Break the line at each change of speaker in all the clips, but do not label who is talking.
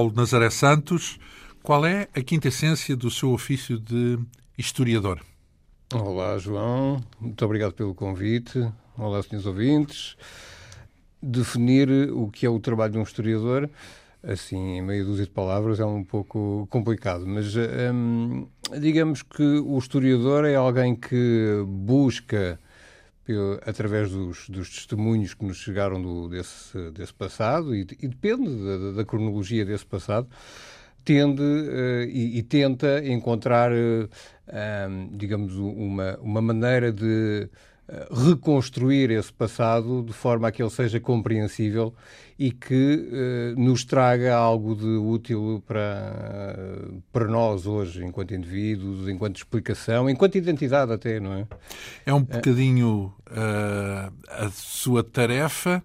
Paulo Nazaré Santos. Qual é a quinta essência do seu ofício de historiador?
Olá, João. Muito obrigado pelo convite. Olá, senhores ouvintes. Definir o que é o trabalho de um historiador, assim, em meia dúzia de palavras, é um pouco complicado, mas hum, digamos que o historiador é alguém que busca através dos, dos, testemunhos que nos chegaram do, desse, desse passado e, e depende da, da, cronologia desse passado, tende uh, e, e, tenta encontrar, uh, um, digamos, uma, uma maneira de eh, reconstruir esse passado de forma a que ele seja compreensível e que eh, nos traga algo de útil para, para nós hoje, enquanto indivíduos, enquanto explicação, enquanto identidade até, não é?
É um bocadinho uh, a sua tarefa,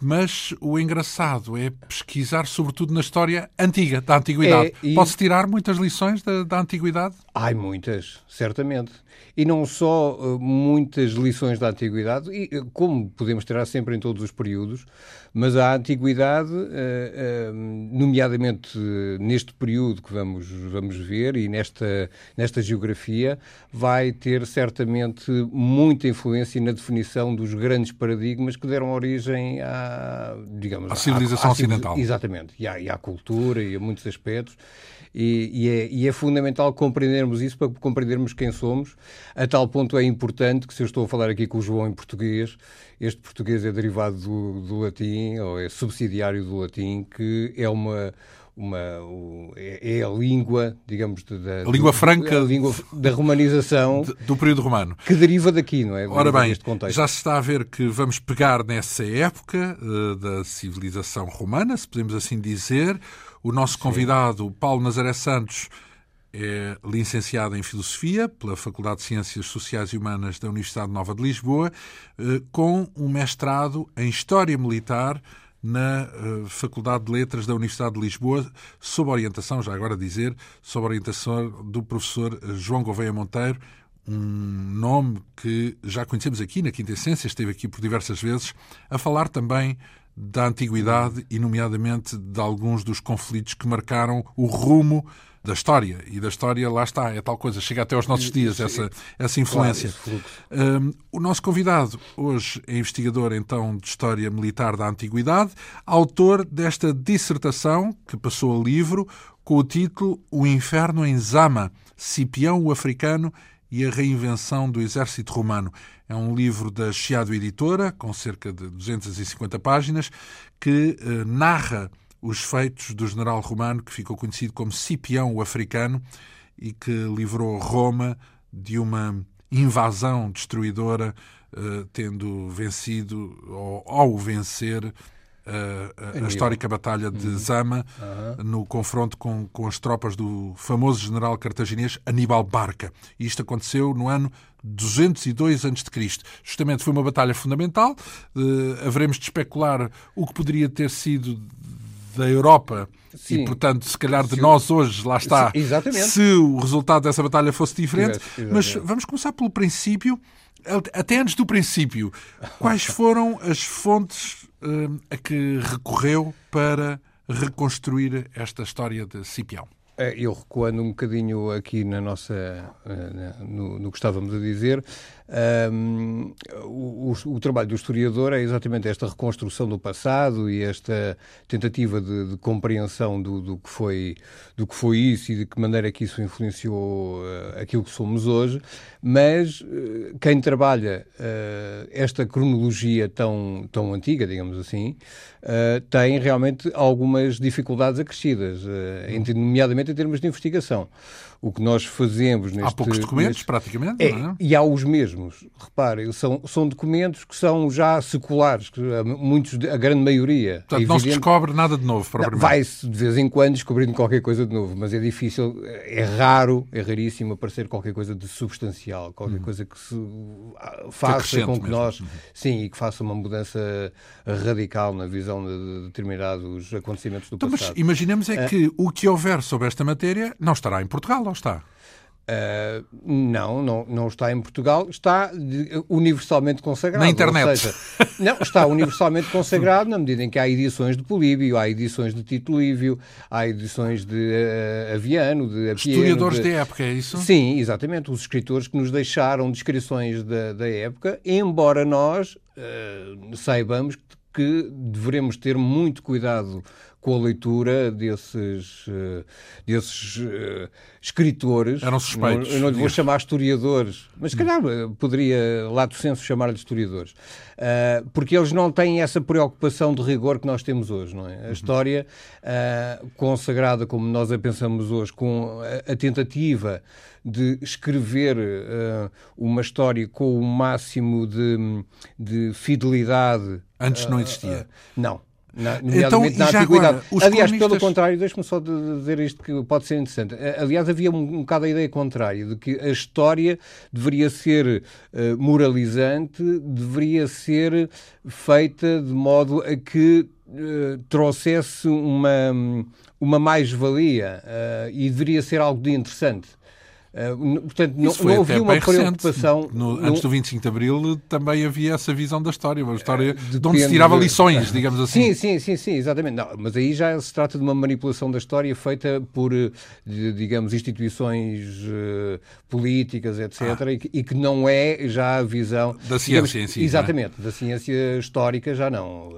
mas o engraçado é pesquisar sobretudo na história antiga, da antiguidade. É, e... Pode-se tirar muitas lições da, da antiguidade?
Ai, muitas, certamente e não só uh, muitas lições da antiguidade, e, uh, como podemos tirar sempre em todos os períodos, mas a antiguidade, uh, nomeadamente neste período que vamos, vamos ver e nesta, nesta geografia, vai ter certamente muita influência na definição dos grandes paradigmas que deram origem à, digamos,
à civilização à, à, ocidental.
Exatamente, e à, e à cultura e a muitos aspectos. E, e, é, e, é, fundamental compreendermos isso para compreendermos quem somos. A tal ponto é importante que, se eu estou a falar aqui com o João em português, este português é derivado do, do latim, ou é subsidiário do latim, que é uma, uma, é, é a língua, digamos, da,
a língua franca
a língua da romanização
do, do período romano.
Que deriva daqui, não é?
Ora bem, já se está a ver que vamos pegar nessa época uh, da civilização romana, se podemos assim dizer. O nosso convidado, Sim. Paulo Nazaré Santos, é licenciado em Filosofia pela Faculdade de Ciências Sociais e Humanas da Universidade Nova de Lisboa, eh, com um mestrado em História Militar na eh, Faculdade de Letras da Universidade de Lisboa, sob orientação, já agora dizer, sob orientação do professor João Gouveia Monteiro, um nome que já conhecemos aqui na Quinta Essência, esteve aqui por diversas vezes, a falar também da antiguidade e, nomeadamente, de alguns dos conflitos que marcaram o rumo da história. E da história, lá está, é tal coisa, chega até aos nossos dias, essa, essa influência. um, o nosso convidado hoje é investigador, então, de História Militar da Antiguidade, autor desta dissertação, que passou a livro, com o título O Inferno em Zama, Cipião o Africano e a Reinvenção do Exército Romano. É um livro da Chiado Editora, com cerca de 250 páginas, que eh, narra os feitos do general romano que ficou conhecido como Cipião o Africano e que livrou Roma de uma invasão destruidora, uh, tendo vencido, ou ao vencer, uh, a, a histórica Batalha de uhum. Zama, uhum. no confronto com, com as tropas do famoso general cartaginês Aníbal Barca. E isto aconteceu no ano 202 a.C. Justamente foi uma batalha fundamental. Uh, haveremos de especular o que poderia ter sido da Europa Sim. e, portanto, se calhar de se nós hoje, lá está,
Exatamente.
se o resultado dessa batalha fosse diferente. Mas vamos começar pelo princípio, até antes do princípio. Quais foram as fontes uh, a que recorreu para reconstruir esta história de Cipião?
É, eu recuando um bocadinho aqui na nossa, eh, no, no que estávamos a dizer, um, o, o, trabalho do historiador é exatamente esta reconstrução do passado e esta tentativa de, de compreensão do, do, que foi, do que foi isso e de que maneira é que isso influenciou uh, aquilo que somos hoje, mas uh, quem trabalha uh, esta cronologia tão, tão antiga, digamos assim, tem realmente algumas dificuldades acrescidas, nomeadamente em termos de investigação o que nós fazemos neste...
Há poucos documentos, neste, praticamente,
é, é? E há os mesmos. Reparem, são, são documentos que são já seculares, que, muitos, a grande maioria.
Portanto, é não se descobre nada de novo, propriamente.
Vai-se, de vez em quando, descobrindo qualquer coisa de novo, mas é difícil, é raro, é raríssimo aparecer qualquer coisa de substancial, qualquer hum. coisa que se faça que com que mesmo. nós... Uhum. Sim, e que faça uma mudança radical na visão de determinados acontecimentos do
então,
passado.
Mas imaginemos é, é que o que houver sobre esta matéria não estará em Portugal, não está?
Uh, não, não, não está em Portugal, está universalmente consagrado.
Na internet.
Seja, não, está universalmente consagrado na medida em que há edições de Políbio, há edições de Tito Lívio, há edições de uh, Aviano, de
Apieno. Historiadores de... da época, é isso?
Sim, exatamente. Os escritores que nos deixaram descrições da, da época, embora nós uh, saibamos que devemos ter muito cuidado com a leitura desses, uh, desses uh, escritores.
Eram suspeitos.
Não, eu não lhe vou chamar historiadores, mas se calhar eh, poderia, lá do senso, chamar-lhe historiadores. Porque eles não têm essa preocupação de rigor que nós temos hoje, não é? A uhum. história consagrada como nós a pensamos hoje, com a, a tentativa de escrever uma história com o máximo de, de fidelidade.
Antes não existia.
não. Na, então, na antiguidade. Agora, Aliás, cronistas... pelo contrário, deixe-me só dizer isto que pode ser interessante. Aliás, havia um, um bocado a ideia contrária, de que a história deveria ser uh, moralizante, deveria ser feita de modo a que uh, trouxesse uma, uma mais-valia uh, e deveria ser algo de interessante. Uh, portanto, não, não havia uma preocupação.
No, no... Antes do 25 de Abril também havia essa visão da história, uma história uh, de onde se tirava lições, digamos assim.
Sim, sim, sim, sim exatamente. Não, mas aí já se trata de uma manipulação da história feita por, eh, digamos, instituições uh, políticas, etc., ah. e, que, e, que, não é já a visão.
Da ciência digamos, em si.
É? Exatamente, é? da ciência histórica já não.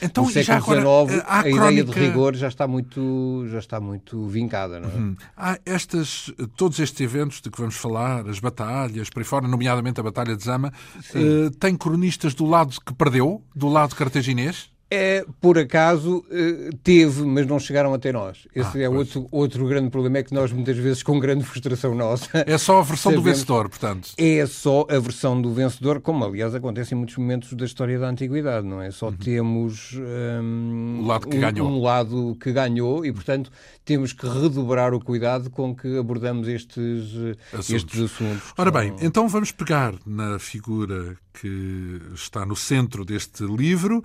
Então,
no século XIX, a, a crónica... ideia de rigor já está muito, já está muito vincada. Não é? Uhum.
Há estas, todos estes eventos eventos de que vamos falar, as batalhas, por aí fora, nomeadamente a Batalha de Zama, uh, tem cronistas do lado que perdeu, do lado cartaginês?
É, por acaso eh, teve, mas não chegaram até nós. Esse ah, é outro, outro grande problema, é que nós muitas vezes, com grande frustração nossa...
É só a versão sabemos, do vencedor, portanto.
É só a versão do vencedor, como aliás acontece em muitos momentos da história da Antiguidade, não é? Só uhum. temos um,
o lado que
um,
ganhou.
um lado que ganhou e, portanto, temos que redobrar o cuidado com que abordamos estes assuntos. Estes assuntos
Ora bem, então vamos pegar na figura que está no centro deste livro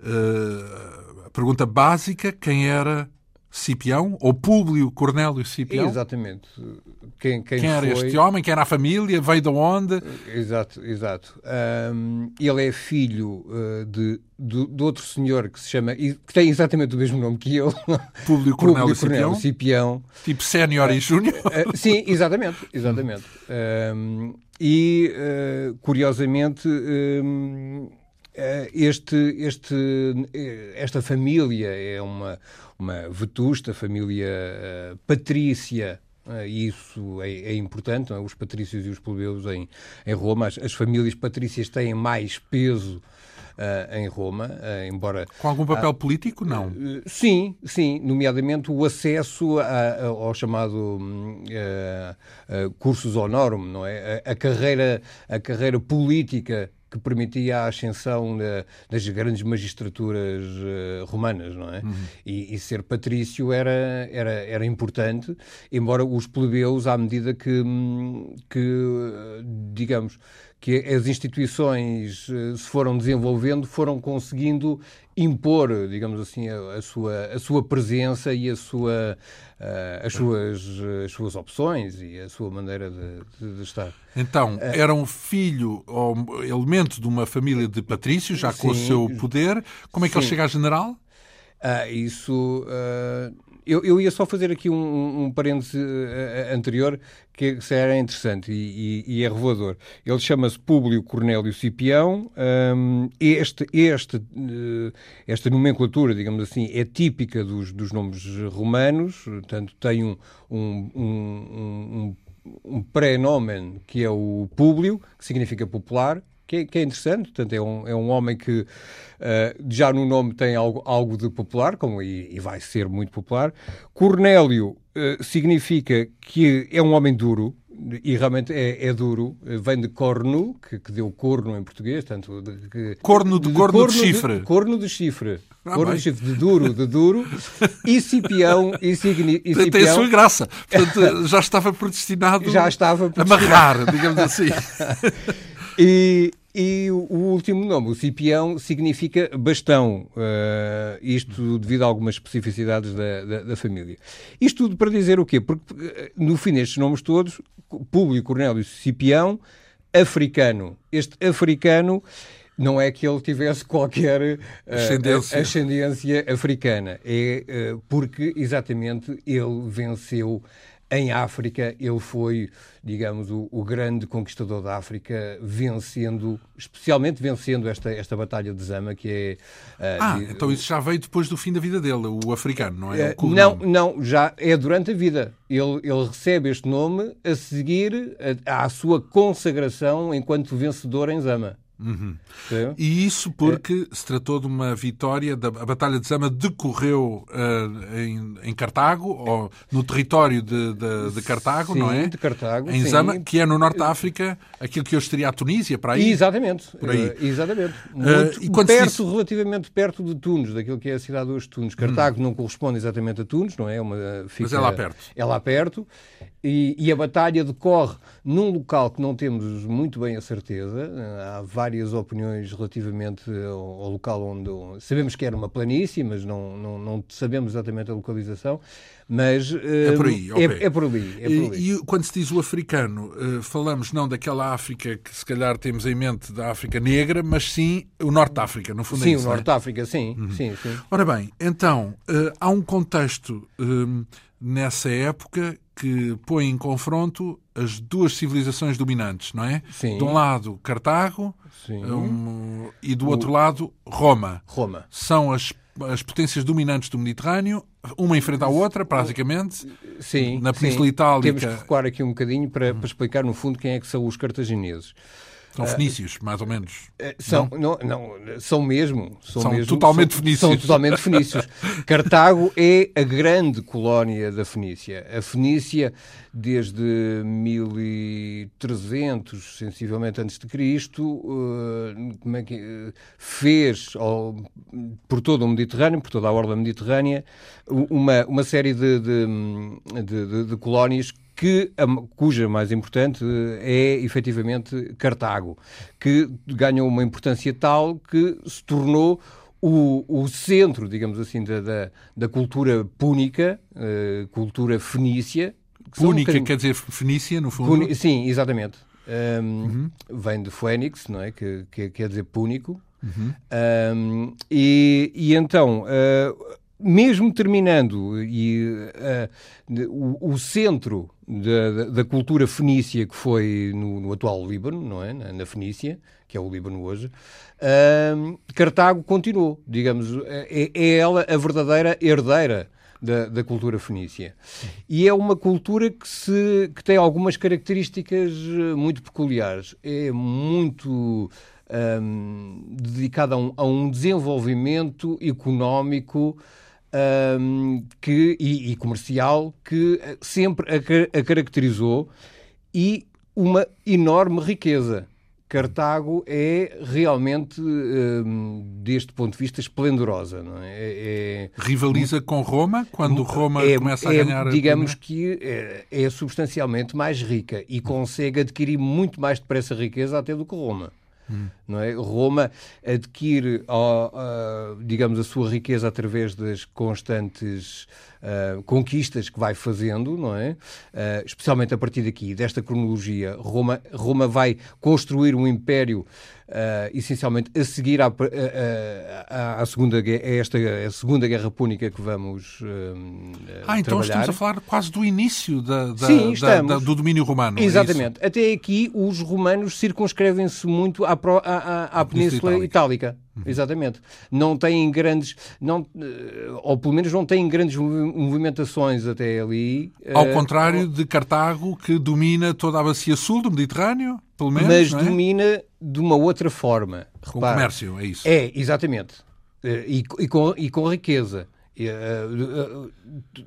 uh, a pergunta básica: quem era Cipião, ou Públio Cornélio Cipião.
Exatamente. Quem,
quem, quem era foi... este homem? Quem era a família? Veio de onde?
Exato, exato. Um, ele é filho uh, de, de, de, outro senhor que se chama, que tem exatamente o mesmo nome que eu.
Públio Cornélio, Cipião.
Cipião.
Tipo sénior uh, e júnior.
Uh, sim, exatamente, exatamente. Um, e, curiosamente, um, eh, este, este, eh, esta família é uma, uma vetusta família uh, patrícia e isso é, é importante, é? os patrícios e os plebeus em, em Roma, as, as famílias patrícias têm mais peso Uh, em Roma, uh, embora...
Com algum papel uh, político, não?
sim, sim, nomeadamente o acesso a, a, ao chamado hum, cursus honorum, não é? A, a, carreira, a carreira política que permitia a ascensão de, das grandes magistraturas uh, romanas, não é? Uhum. E, e, ser patrício era, era, era importante, embora os plebeus, à medida que, que digamos, que as instituições uh, se foram desenvolvendo, foram conseguindo impor, digamos assim, a, a, sua, a sua presença e a sua, uh, as, suas, as suas opções e a sua maneira de, de, estar.
Então, uh, era um filho ou elemento de uma família de patrícios, já com sim, o seu poder. Como é que sim. ele chega a general?
Uh, isso eu, eu ia só fazer aqui um, um parêntese uh, anterior que, era interessante e, e, e, é revelador. Ele chama-se Públio Cornélio Cipião. Um, este, este, esta nomenclatura, digamos assim, é típica dos, dos nomes romanos, portanto, tem um, um, um, um, um pré-nomen que é o Públio, que significa popular, que é, que é, interessante. Portanto, é um, é um homem que uh, já no nome tem algo, algo de popular, como, e, e vai ser muito popular. Cornélio uh, significa que é um homem duro, e realmente é, é, duro, vem de corno, que, que, deu corno em português, tanto de, que,
corno de, de, corno, corno de chifre.
De, corno de chifre. Ah, corno de chifre, de duro, de duro, e Cipião, e, signi, e
Cipião... Tem a sua graça. Portanto, já estava predestinado,
já estava
predestinado. a amarrar, digamos assim.
E, e o último nome, o Cipião, significa bastão, uh, isto devido a algumas especificidades da, da, da, família. Isto tudo para dizer o quê? Porque no fim destes nomes todos, Públio Cornélio Cipião, africano. Este africano não é que ele tivesse qualquer uh, ascendência. ascendência. africana, é uh, porque exatamente ele venceu em África, ele foi, digamos, o, o, grande conquistador da África, vencendo, especialmente vencendo esta, esta Batalha de Zama, que é.
Uh, ah, de, então isso já veio depois do fim da vida dele, o africano, não é?
Uh, não, não, já é durante a vida. Ele, ele recebe este nome a seguir à sua consagração enquanto vencedor em Zama.
Uhum. E isso porque é. se tratou de uma vitória, da, a Batalha de Zama decorreu uh, em, em, Cartago, ou no território de, de, de Cartago,
sim,
não é?
de Cartago.
Em
sim.
Zama, que é no Norte da África, aquilo que hoje seria a Tunísia, para aí.
Exatamente. Por aí. Uh, exatamente. Muito uh, perto, relativamente perto de Tunes, daquilo que é a cidade hoje de Tunes. Cartago hum. não corresponde exatamente a Tunes, não é? Uma,
fica, Mas é lá perto.
É lá perto. E, e, a batalha decorre num local que não temos muito bem a certeza. Há várias opiniões relativamente ao, ao local onde. Sabemos que era uma planície, mas não, não, não sabemos exatamente a localização. Mas
é por aí.
Okay. É, é, por ali, é por ali.
E, e, quando se diz o africano, eh, falamos não daquela África que se calhar temos em mente da África negra, mas sim o Norte da África, no fundo.
Sim,
é isso,
o Norte da África, sim, uhum. sim, sim.
Ora bem, então eh, há um contexto eh, nessa época que põe em confronto as duas civilizações dominantes, não é?
Sim.
De um lado, Cartago um, e do outro o... lado, Roma.
Roma.
São as, as potências dominantes do Mediterrâneo, uma em frente à outra, praticamente.
Sim.
Na Península
sim.
Itálica.
Temos que recuar aqui um bocadinho para, para explicar, no fundo, quem é que são os cartagineses.
São fenícios, mais ou menos.
Eh, são, não? Não, não são mesmo. São,
são
mesmo,
totalmente
são,
fenícios.
São totalmente fenícios. Cartago é a grande colónia da Fenícia. A Fenícia, desde 1300, sensivelmente antes de Cristo, uh, como é que, fez por todo o Mediterrâneo, por toda a orla mediterrânea, uma, uma série de, de, de, de, de colónias que, cuja mais importante é efetivamente Cartago, que ganhou uma importância tal que se tornou o, o centro, digamos assim, da, da, da cultura púnica, uh, cultura fenícia.
Púnica um quer dizer fenícia, no fundo? Puni
sim, exatamente. Um, uhum. Vem de Fênix, não é? Que, que quer dizer púnico. Uhum. Um, e, e, então, uh, mesmo terminando e, uh, o, o, centro da, da, cultura fenícia que foi no, no, atual Líbano, não é? Na, Fenícia, que é o Líbano hoje, uh, Cartago continuou, digamos, é, é, ela a verdadeira herdeira da, da, cultura fenícia. E é uma cultura que, se, que tem algumas características eh, muito peculiares. É muito um, dedicada um, a um desenvolvimento económico um, que, e, e, comercial que sempre a, a, caracterizou e uma enorme riqueza. Cartago é realmente, um, deste ponto de vista, esplendorosa. É? é,
é Rivaliza com Roma, quando Roma
é,
começa a
é,
ganhar...
Digamos que é, é substancialmente mais rica e consegue adquirir muito mais depressa riqueza até do que Roma. Hum. Não é? Roma adquire, digamos, a sua riqueza através das constantes uh, conquistas que vai fazendo, não é? Uh, especialmente a partir daqui, desta cronologia, Roma, Roma vai construir um império uh, essencialmente a seguir à, à, à, segunda, a esta a segunda Guerra Púnica que vamos
Ah, então
trabalhar.
estamos a falar quase do início da, da, Sim, da, da do domínio romano.
É Exatamente. É Até aqui os romanos circunscrevem-se muito à, à, à Península Itálica. Itálica. Uhum. Exatamente. Não têm grandes, não, eh, ou pelo menos não têm grandes movimentações até ali.
Ao uh, contrário de Cartago, que domina toda a bacia sul do Mediterrâneo, pelo menos.
Mas
é?
domina de uma outra forma.
Com Repara, comércio, é isso.
É, exatamente. Uh, e, e, com, e com riqueza. Uh,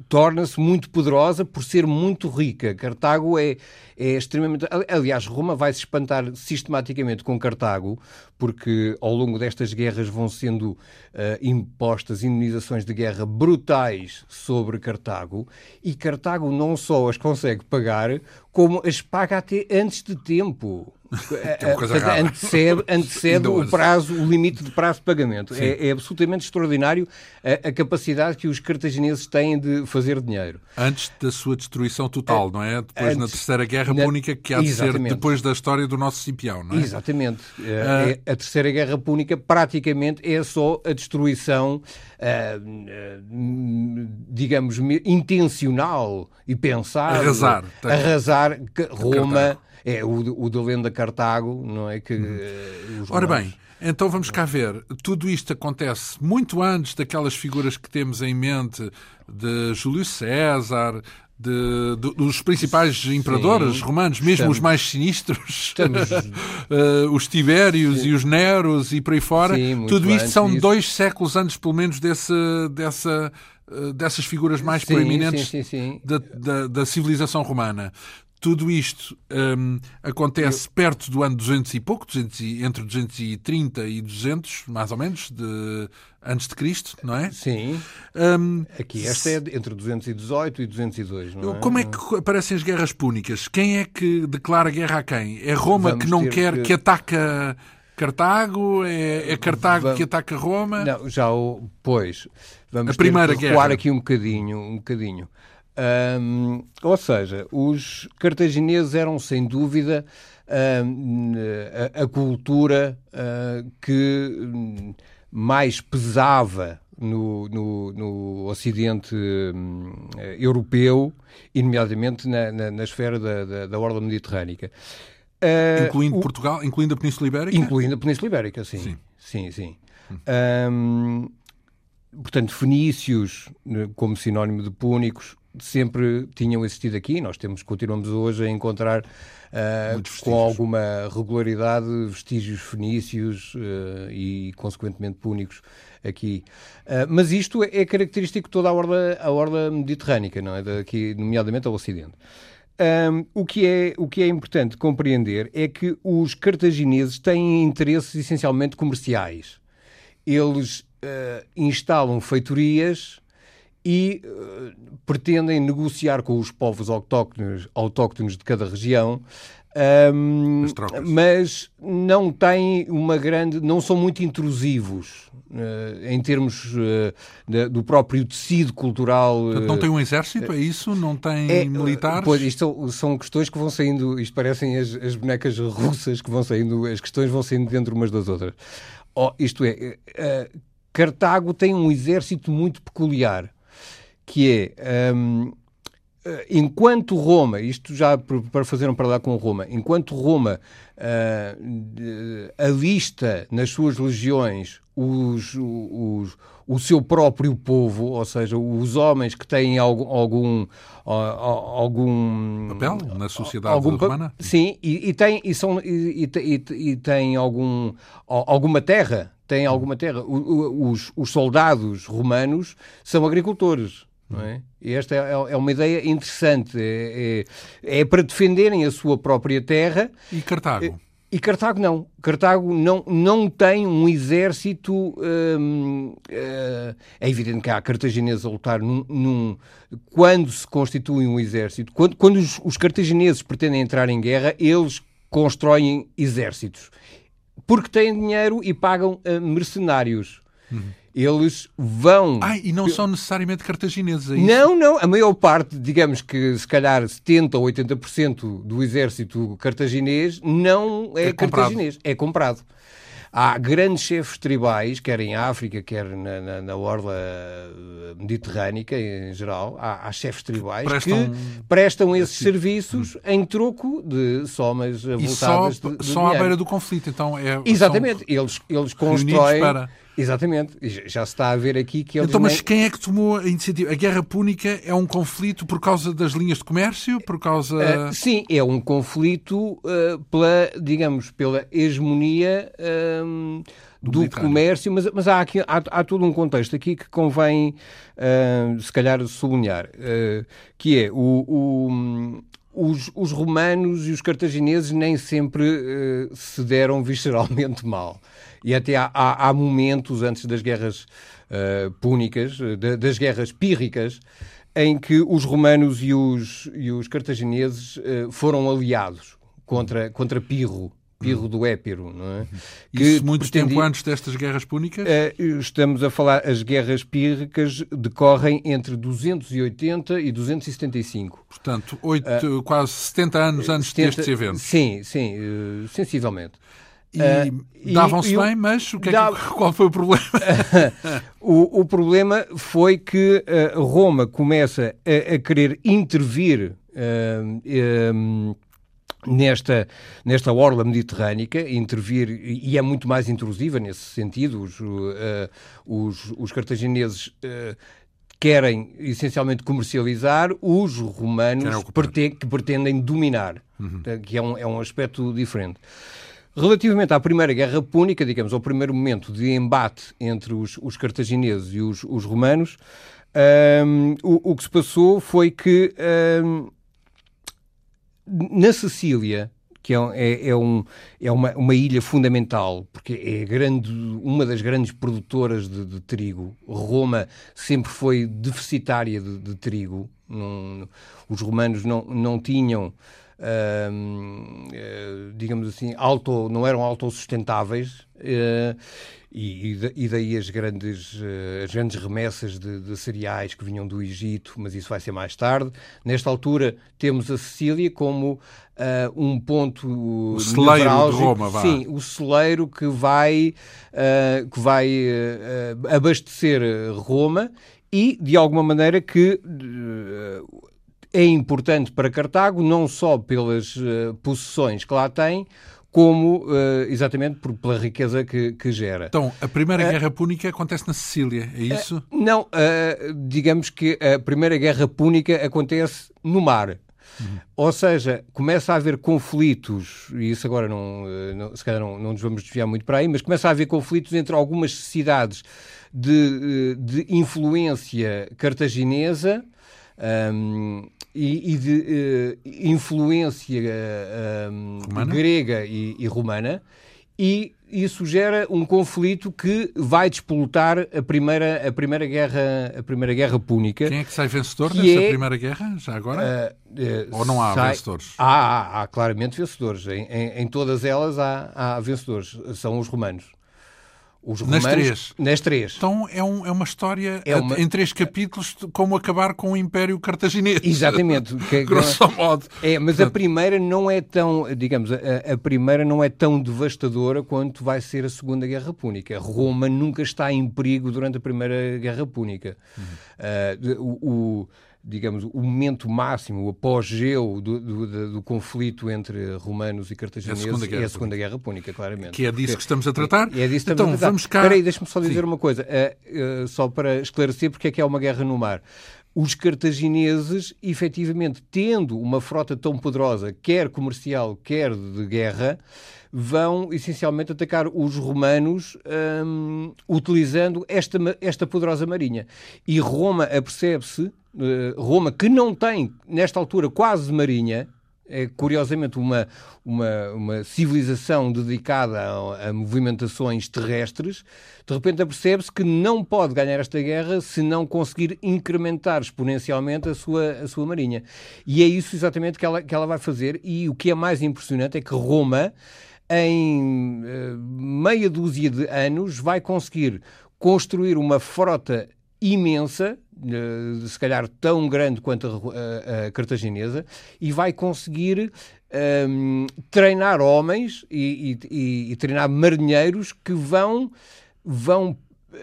torna-se muito poderosa por ser muito rica. Cartago é, é extremamente. Aliás, Roma vai se espantar sistematicamente com Cartago, porque ao longo destas guerras vão sendo uh, impostas indenizações de guerra brutais sobre Cartago, e Cartago não só as consegue pagar, como as paga até antes de tempo.
É
portanto, antecede, antecede o prazo, o limite de prazo de pagamento. É, é, absolutamente extraordinário a, a, capacidade que os cartagineses têm de fazer dinheiro.
Antes da sua destruição total, é, não é? Depois antes, na Terceira Guerra na, Púnica, que há de ser depois da história do nosso Cipião, não é?
Exatamente. Ah. É, a Terceira Guerra Púnica praticamente é só a destruição, uh, uh, digamos, intencional e pensada.
Arrasar.
Arrasar Roma é o, o da lenda Cartago, não é? Que,
uhum. Ora bem, então vamos cá ver. Tudo isto acontece muito antes daquelas figuras que temos em mente de Júlio César, de, de, dos principais imperadores Sim, romanos, mesmo estamos, os mais sinistros, uh, os Tibérios Sim. e os Neros e por aí fora. Sim, Tudo isto são disso. dois séculos antes, pelo menos, desse, dessa, uh, dessas figuras mais proeminentes da, da, da civilização romana. Tudo isto um, acontece Eu... perto do ano 200 e pouco, 200 e, entre 230 e 200, mais ou menos, de, antes de Cristo, não é?
Sim. Um, Aqui esta é entre 218 e 202, não é?
Como é que aparecem as guerras púnicas? Quem é que declara guerra a quem? É Roma Vamos que não quer que... que ataca Cartago? É, é Cartago Vamos... que ataca Roma?
Não, já o... Pois. Vamos a primeira guerra. aqui um bocadinho, um bocadinho. Um, ou seja, os cartagineses eram sem dúvida um, a, a, cultura uh, que mais pesava no, no, no Ocidente um, europeu, e nomeadamente na, na, na esfera da, da, da Orla Mediterrânica.
Uh, incluindo o, Portugal, incluindo a Península Ibérica?
Incluindo a Península Ibérica, sim. Sim, sim. sim. Um, portanto, fenícios né, como sinónimo de púnicos, sempre tinham existido aqui. Nós temos, continuamos hoje a encontrar uh, com alguma regularidade vestígios fenícios uh, e, consequentemente, púnicos aqui. Uh, mas isto é característico de toda a orla, a orla mediterrânica, não é? Daqui, nomeadamente ao Ocidente. Um, o, que é, o que é importante compreender é que os cartagineses têm interesses essencialmente comerciais. Eles instalam feitorias e uh, pretendem negociar com os povos autóctones, autóctones de cada região, um, mas não têm uma grande, não são muito intrusivos. Uh, em termos uh, de, do próprio tecido cultural.
Portanto, não tem um exército, é isso? Não tem é, militares?
Pois, isto são, são, questões que vão saindo, isto parecem as, as, bonecas russas que vão saindo, as questões vão saindo dentro umas das outras. Oh, isto é, Cartago tem um exército muito peculiar que é um, eh, enquanto Roma, isto já para fazer um paralelo com Roma, enquanto Roma uh, alista nas suas legiões os, os, o seu próprio povo, ou seja, os homens que têm algum, algum, algum
papel na sociedade algum, romana,
sim, e, e têm e são e, e, e têm algum alguma terra, têm alguma terra. Os, os soldados romanos são agricultores. Não é? E esta é, é, uma ideia interessante. É, é, é, para defenderem a sua própria terra.
E Cartago?
E Cartago não. Cartago não, não tem um exército. Hum, é evidente que há cartagineses a lutar num, num, quando se constitui um exército. Quando, quando os, os cartagineses pretendem entrar em guerra, eles constroem exércitos. Porque têm dinheiro e pagam uh, mercenários. Uhum eles vão.
Ah, e não são necessariamente cartagineses, é
isso? Não, não. A maior parte, digamos que se calhar 70% ou 80% do exército cartaginês não é, é cartaginês, é comprado. Há grandes chefes tribais, quer em África, quer na, na, na orla eh, mediterrânica em geral, há, há chefes tribais prestam... que prestam esses assim. serviços em troco de somas voltadas
só,
de, de
só à beira do conflito, então é...
Exatamente, eles, eles constroem... Exatamente, já se está a ver aqui que eles.
Então, mas nem... quem é que tomou a iniciativa? A Guerra Púnica é um conflito por causa das linhas de comércio? Por causa.
Uh, sim, é um conflito uh, pela, digamos, pela hegemonia. Uh, do, do comércio, mas, mas há, aqui, há, há, todo um contexto aqui que convém, uh, se calhar, sublinhar, que é o, o, os, os, romanos e os cartagineses nem sempre se deram visceralmente mal. E até há, há, há momentos antes das guerras uh, púnicas, de, das guerras pírricas, em que os romanos e os, e os cartagineses uh, foram aliados contra, contra Pirro, Pirro do Épiro, não é?
Que Isso muito pretendia... tempo antes destas guerras púnicas?
Uh, estamos a falar, as guerras pírricas decorrem entre 280 e 275.
Portanto, 8, uh, eh, quase 70 anos antes 70, destes eventos.
Sim, sim, uh, sensivelmente.
E davam-se bem, mas o que é que, qual foi o problema?
o, o, problema foi que Roma começa a, a querer intervir nesta, nesta orla mediterrânica, intervir, e é muito mais intrusiva nesse sentido. Os, uh, os, os cartagineses uh, querem essencialmente comercializar, os romanos pretendem, que pretendem dominar, uhum. que é um, é um aspecto diferente. Relativamente à Primeira Guerra Púnica, digamos, ao primeiro momento de embate entre os, os cartagineses e os, os romanos, um, o, o, que se passou foi que um, na Sicília, que é, é, é, um, é uma, uma, ilha fundamental, porque é grande, uma das grandes produtoras de, de trigo. Roma sempre foi deficitária de, de trigo. Não, os romanos não, não tinham, uh, digamos assim, auto, não eram autossustentáveis. Uh, e, e, daí as grandes, eh, as grandes remessas de, de, cereais que vinham do Egito, mas isso vai ser mais tarde. Nesta altura temos a Sicília como uh, um ponto
o celeiro de Roma, vá.
sim, o celeiro que vai uh, que vai uh, abastecer Roma e de alguma maneira que é importante para Cartago não só pelas possessões que lá tem como uh, exatamente por, pela riqueza que, que, gera.
Então, a Primeira uh, Guerra Púnica acontece na Sicília, é isso?
Uh, não, digamos que a Primeira Guerra Púnica acontece no mar. Uhum. Ou seja, começa a haver conflitos, e isso agora não, não se calhar não, não nos vamos desviar muito para aí, mas começa a haver conflitos entre algumas cidades de, de influência cartaginesa um, e, e, de uh, influência uh, grega e, e, romana, e isso gera um conflito que vai despolutar a primeira, a primeira, guerra, a primeira guerra púnica.
Quem é que sai vencedor nessa é, primeira guerra, já agora? Uh, Ou não há sai, vencedores?
Há, há, há, claramente vencedores. Em, em, em todas elas há, há vencedores. São os romanos.
Os romanos, nas três.
Nas três.
Então é, um, é uma história é uma... em três capítulos como acabar com o Império Cartaginês.
Exatamente.
Que, Grosso modo.
É, mas Portanto... a primeira não é tão, digamos, a, a, primeira não é tão devastadora quanto vai ser a Segunda Guerra Púnica. Roma nunca está em perigo durante a Primeira Guerra Púnica. Uhum. Uh, o, o digamos, o momento máximo, o apogeu do, do, do, conflito entre romanos e cartagineses é a Segunda Guerra, é a Segunda Guerra Púnica, claramente.
Que é disso que estamos a tratar?
É, é disso que estamos então, a tratar. vamos cá... Espera aí, deixa-me só dizer Sim. uma coisa, uh, uh, só para esclarecer porque é que é uma guerra no mar os cartagineses, efetivamente, tendo uma frota tão poderosa, quer comercial, quer de guerra, vão essencialmente atacar os romanos um, utilizando esta, esta poderosa marinha. E Roma apercebe-se, Roma que não tem, nesta altura, quase marinha, é curiosamente uma, uma, uma civilização dedicada a, a, movimentações terrestres, de repente apercebe-se que não pode ganhar esta guerra se não conseguir incrementar exponencialmente a sua, a sua marinha. E é isso exatamente que ela, que ela vai fazer. E o que é mais impressionante é que Roma em uh, meia dúzia de anos, vai conseguir construir uma frota imensa, uh, se calhar tão grande quanto a, a, a cartaginesa, e vai conseguir um, ehm, treinar homens e, e, e, treinar marinheiros que vão, vão uh,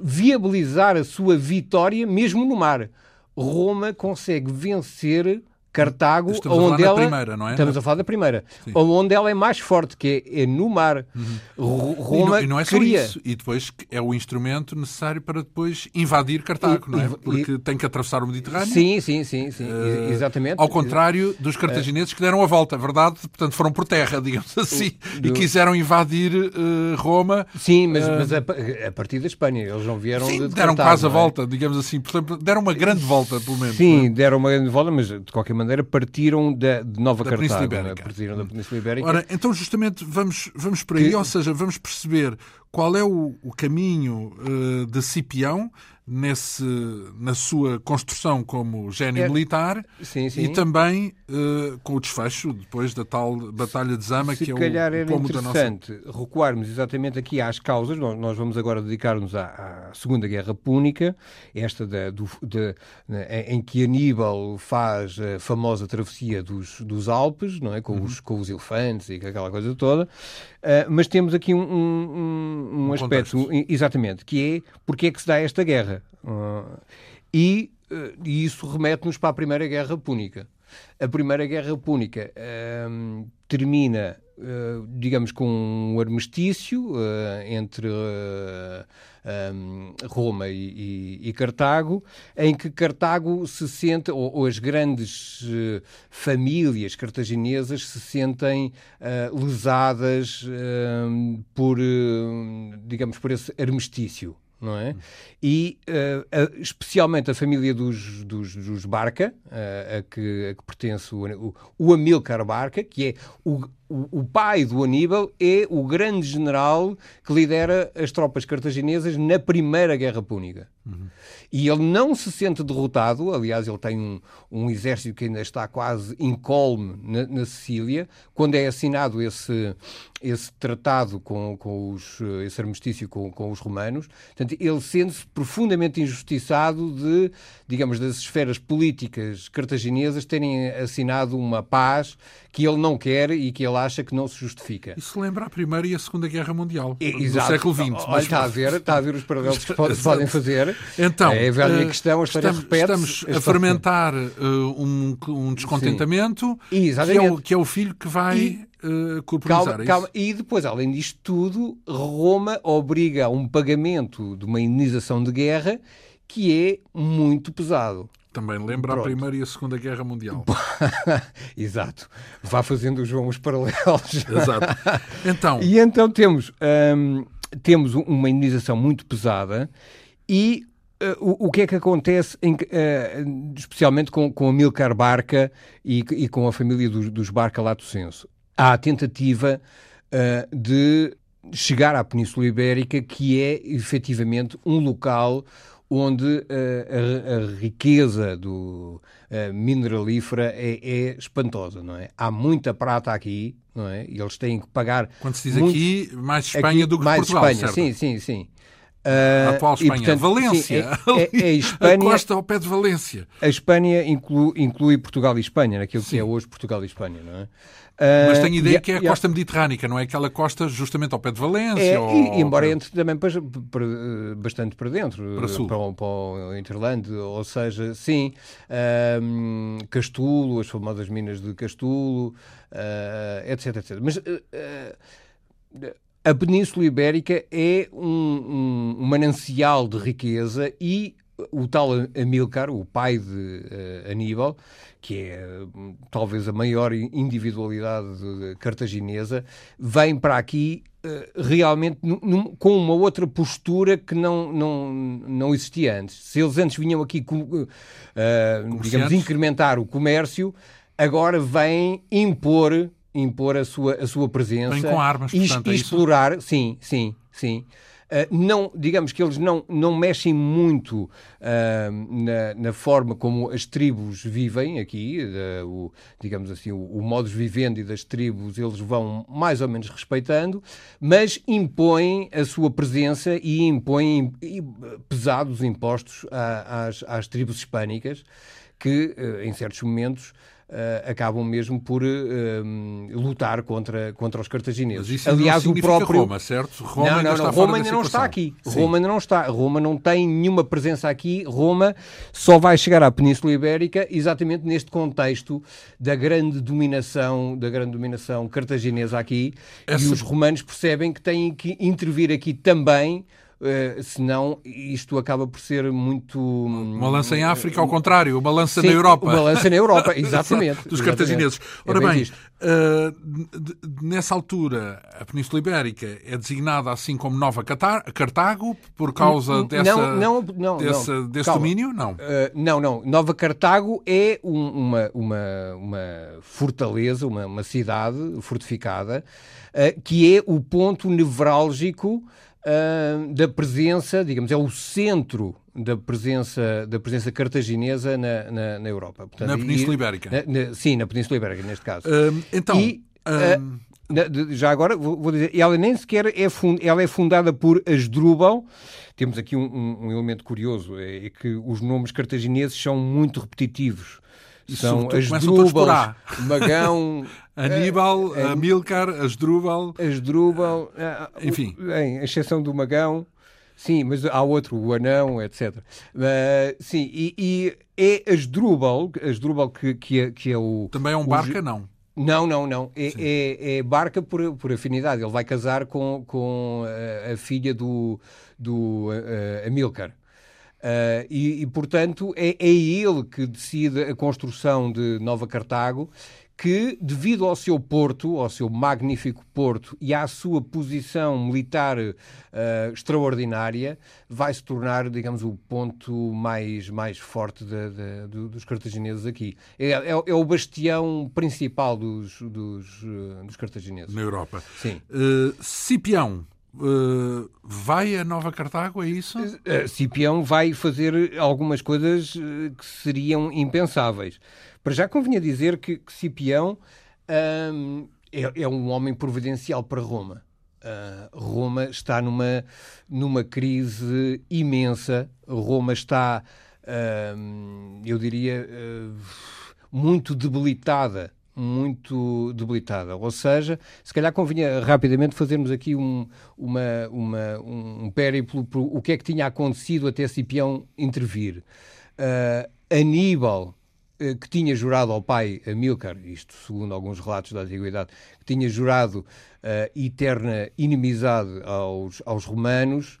viabilizar a sua vitória mesmo no mar. Roma consegue vencer Cartago,
estamos
onde
a
ela
primeira, não é?
Estamos a falar da primeira, Sim. onde ela é mais forte, que é, é no mar. Uhum. Roma
e não, e não é isso. E depois é o instrumento necessário para depois invadir Cartago, e, não é? Porque tem que atravessar o Mediterrâneo.
Sim, sim, sim, sim. Uh, exatamente.
Ao contrário dos cartagineses que deram a volta, verdade? Portanto, foram por terra, digamos assim, do... e quiseram invadir uh, Roma.
Sim, mas, uh... mas a, a, partir da Espanha, eles não vieram
sim,
de,
de deram
Cartago,
quase a
é?
volta, digamos assim. Portanto, deram uma grande volta, pelo menos.
Sim, é? deram uma grande volta, mas de qualquer maneira partiram partiram da, de Nova da Cartago. Península Ibérica. Partiram da Península Ibérica.
Ora, então justamente vamos, vamos por aí, que... ou seja, vamos perceber qual é o, o caminho uh, de Cipião nesse, na sua construção como gênio é, militar sim, sim. e também uh, com o desfecho depois da tal Batalha de Zama,
Se
que é
o, calhar era interessante nossa... recuarmos exatamente aqui às causas. Nós, nós vamos agora dedicar-nos à, à, Segunda Guerra Púnica, esta da, do, de, em que Aníbal faz a famosa travessia dos, dos Alpes, não é? com, uhum. os, com os elefantes e aquela coisa toda. Uh, mas temos aqui um, um, um, um aspecto, contexto. exatamente, que é porque é que se dá esta guerra. Uh, e, uh, e, isso remete-nos para a Primeira Guerra Púnica. A Primeira Guerra Púnica termina Uh, digamos, com um armistício uh, entre uh, um, Roma e, e, e, Cartago, em que Cartago se sente, ou, ou as grandes famílias cartaginesas se sentem lesadas por, digamos, por esse armistício não é? E uh, especialmente a família dos, dos, dos Barca, uh, a, que, a que pertence o, o, o Amilcar Barca, que é o, o, o, pai do Aníbal, é o grande general que lidera as tropas cartaginesas na Primeira Guerra Púnica. Uhum. E ele não se sente derrotado, aliás, ele tem um, um exército que ainda está quase incólume na, na Sicília, quando é assinado esse, esse tratado com, com os, esse armistício com, com os romanos. Portanto, ele sente-se profundamente injustiçado de, digamos, das esferas políticas cartaginesas terem assinado uma paz que ele não quer e que ele acha que não se justifica.
Isso lembra a Primeira e a Segunda Guerra Mundial é, do exato. século XX.
Olha, mas... está, a ver, está a ver os paralelos que podem fazer. Então, é a velha uh, questão, a história
estamos,
repete
Estamos a fermentar uh, um, um, descontentamento que é, o, que é, o, filho que vai... E... Uh, calma, calma.
E depois, além disto tudo, Roma obriga a um pagamento de uma indenização de guerra que é muito pesado.
Também lembra Pronto. a Primeira e a Segunda Guerra Mundial.
Exato. Vá fazendo, os paralelos.
Exato. Então...
e então temos, hum, temos uma indenização muito pesada e Uh, o, o, que é que acontece, em, uh, especialmente com, com Amilcar Barca e, e, com a família dos, dos Barca Lato Senso? Há a tentativa uh, de chegar à Península Ibérica, que é efetivamente um local onde uh, a, a, riqueza do uh, mineralífera é, é, espantosa, não é? Há muita prata aqui, não é? E eles têm que pagar.
Quando se diz muito... aqui, mais Espanha aqui, do que mais Portugal,
Espanha,
certo?
sim, sim, sim.
Uh, a atual Espanha. E, portanto, Valência. Sim, é, é, é Espanha, a costa ao pé de Valência.
A Espanha inclui, inclui Portugal e Espanha, naquilo sim. que é hoje Portugal e Espanha, não é?
Mas tenho ideia uh, que é a costa mediterrânica, não é aquela costa justamente ao pé de Valência.
É,
ou...
e, embora entre também para, bastante para dentro, para, sul. para, para o Interland, ou seja, sim, uh, Castulo, as famosas minas de Castulo, uh, etc, etc. Mas uh, a Península Ibérica é um, um, um manancial de riqueza e o tal Amílcar, o pai de uh, Aníbal, que é uh, talvez a maior individualidade cartaginesa, vem para aqui uh, realmente com uma outra postura que não, não, não existia antes. Se eles antes vinham aqui, digamos, incrementar o comércio, agora vêm impor impor a sua, a sua presença.
Vem com armas, portanto,
e, é explorar, sim, sim, sim. Uh, não, digamos que eles não, não mexem muito uh, na, na, forma como as tribos vivem aqui, uh, o, digamos assim, o, o modus vivendi das tribos eles vão mais ou menos respeitando, mas impõem a sua presença e impõem pesados impostos às, às tribos hispânicas que, em certos momentos, uh, acabam mesmo por uh, lutar contra, contra os cartagineses.
Mas isso Aliás, não o próprio Roma, certo?
Roma não, não, não. Roma ainda não está aqui. Sim. Roma ainda não está. Roma não tem nenhuma presença aqui. Roma só vai chegar à Península Ibérica exatamente neste contexto da grande dominação, da grande dominação cartaginesa aqui. Essa... E os romanos percebem que têm que intervir aqui também Uh, senão isto acaba por ser muito.
Uma lança em África, ao contrário, uma lança na Europa.
Uma lança na Europa, exatamente.
Dos cartagineses. É Ora bem, uh, nessa altura, a Península Ibérica é designada assim como Nova Cartago por causa dessa,
não, não, não,
desse,
não.
desse domínio? Não. Uh,
não, não. Nova Cartago é um, uma, uma, uma fortaleza, uma, uma cidade fortificada, que é o ponto nevrálgico uh, da presença, digamos, é o centro da presença, da presença cartaginesa na, na, na Europa.
Portanto, na Península Ibérica.
Na, na, sim, na Península Ibérica, neste caso.
Então. E,
uh, já agora, vou, vou, dizer, ela nem sequer é, fund, ela é fundada por Asdrúbal. Temos aqui um, um, um elemento curioso, é, é que os nomes cartagineses são muito repetitivos são Asdrúbal, Magão,
Aníbal, uh, Amílcar, Asdrúbal.
Asdrúbal, uh, enfim. Em exceção do Magão, sim, mas há outro, o Anão, etc. Uh, sim, e, e é Asdrúbal, Asdrúbal que, que, é, que é o.
Também é um barca, não?
Não, não, não. É, é, é, barca por, por afinidade. Ele vai casar com, com a, a filha do, do uh, Amílcar. Uh, e, e, portanto, é, é ele que decide a construção de Nova Cartago, que, devido ao seu porto, ao seu magnífico porto e à sua posição militar uh, extraordinária, vai se tornar, digamos, o ponto mais, mais forte de, de, de, dos cartagineses aqui. É, é, é, o bastião principal dos, dos, uh, dos cartagineses.
Na Europa.
Sim.
Cipião Uh, vai a Nova Cartago, é isso? Uh,
Cipião vai fazer algumas coisas uh, que seriam impensáveis. Para já convinha dizer que, que Cipião um, é, é, um homem providencial para Roma. Roma está numa, numa crise imensa. Roma está, eu diria, muito debilitada muito debilitada. Ou seja, se calhar convinha rapidamente fazermos aqui um, uma, uma, um périplo por o que é que tinha acontecido até Cipião intervir. Uh, Aníbal, uh, que tinha jurado ao pai Amílcar, isto segundo alguns relatos da Antiguidade, que tinha jurado uh, eterna inimizade aos, aos romanos,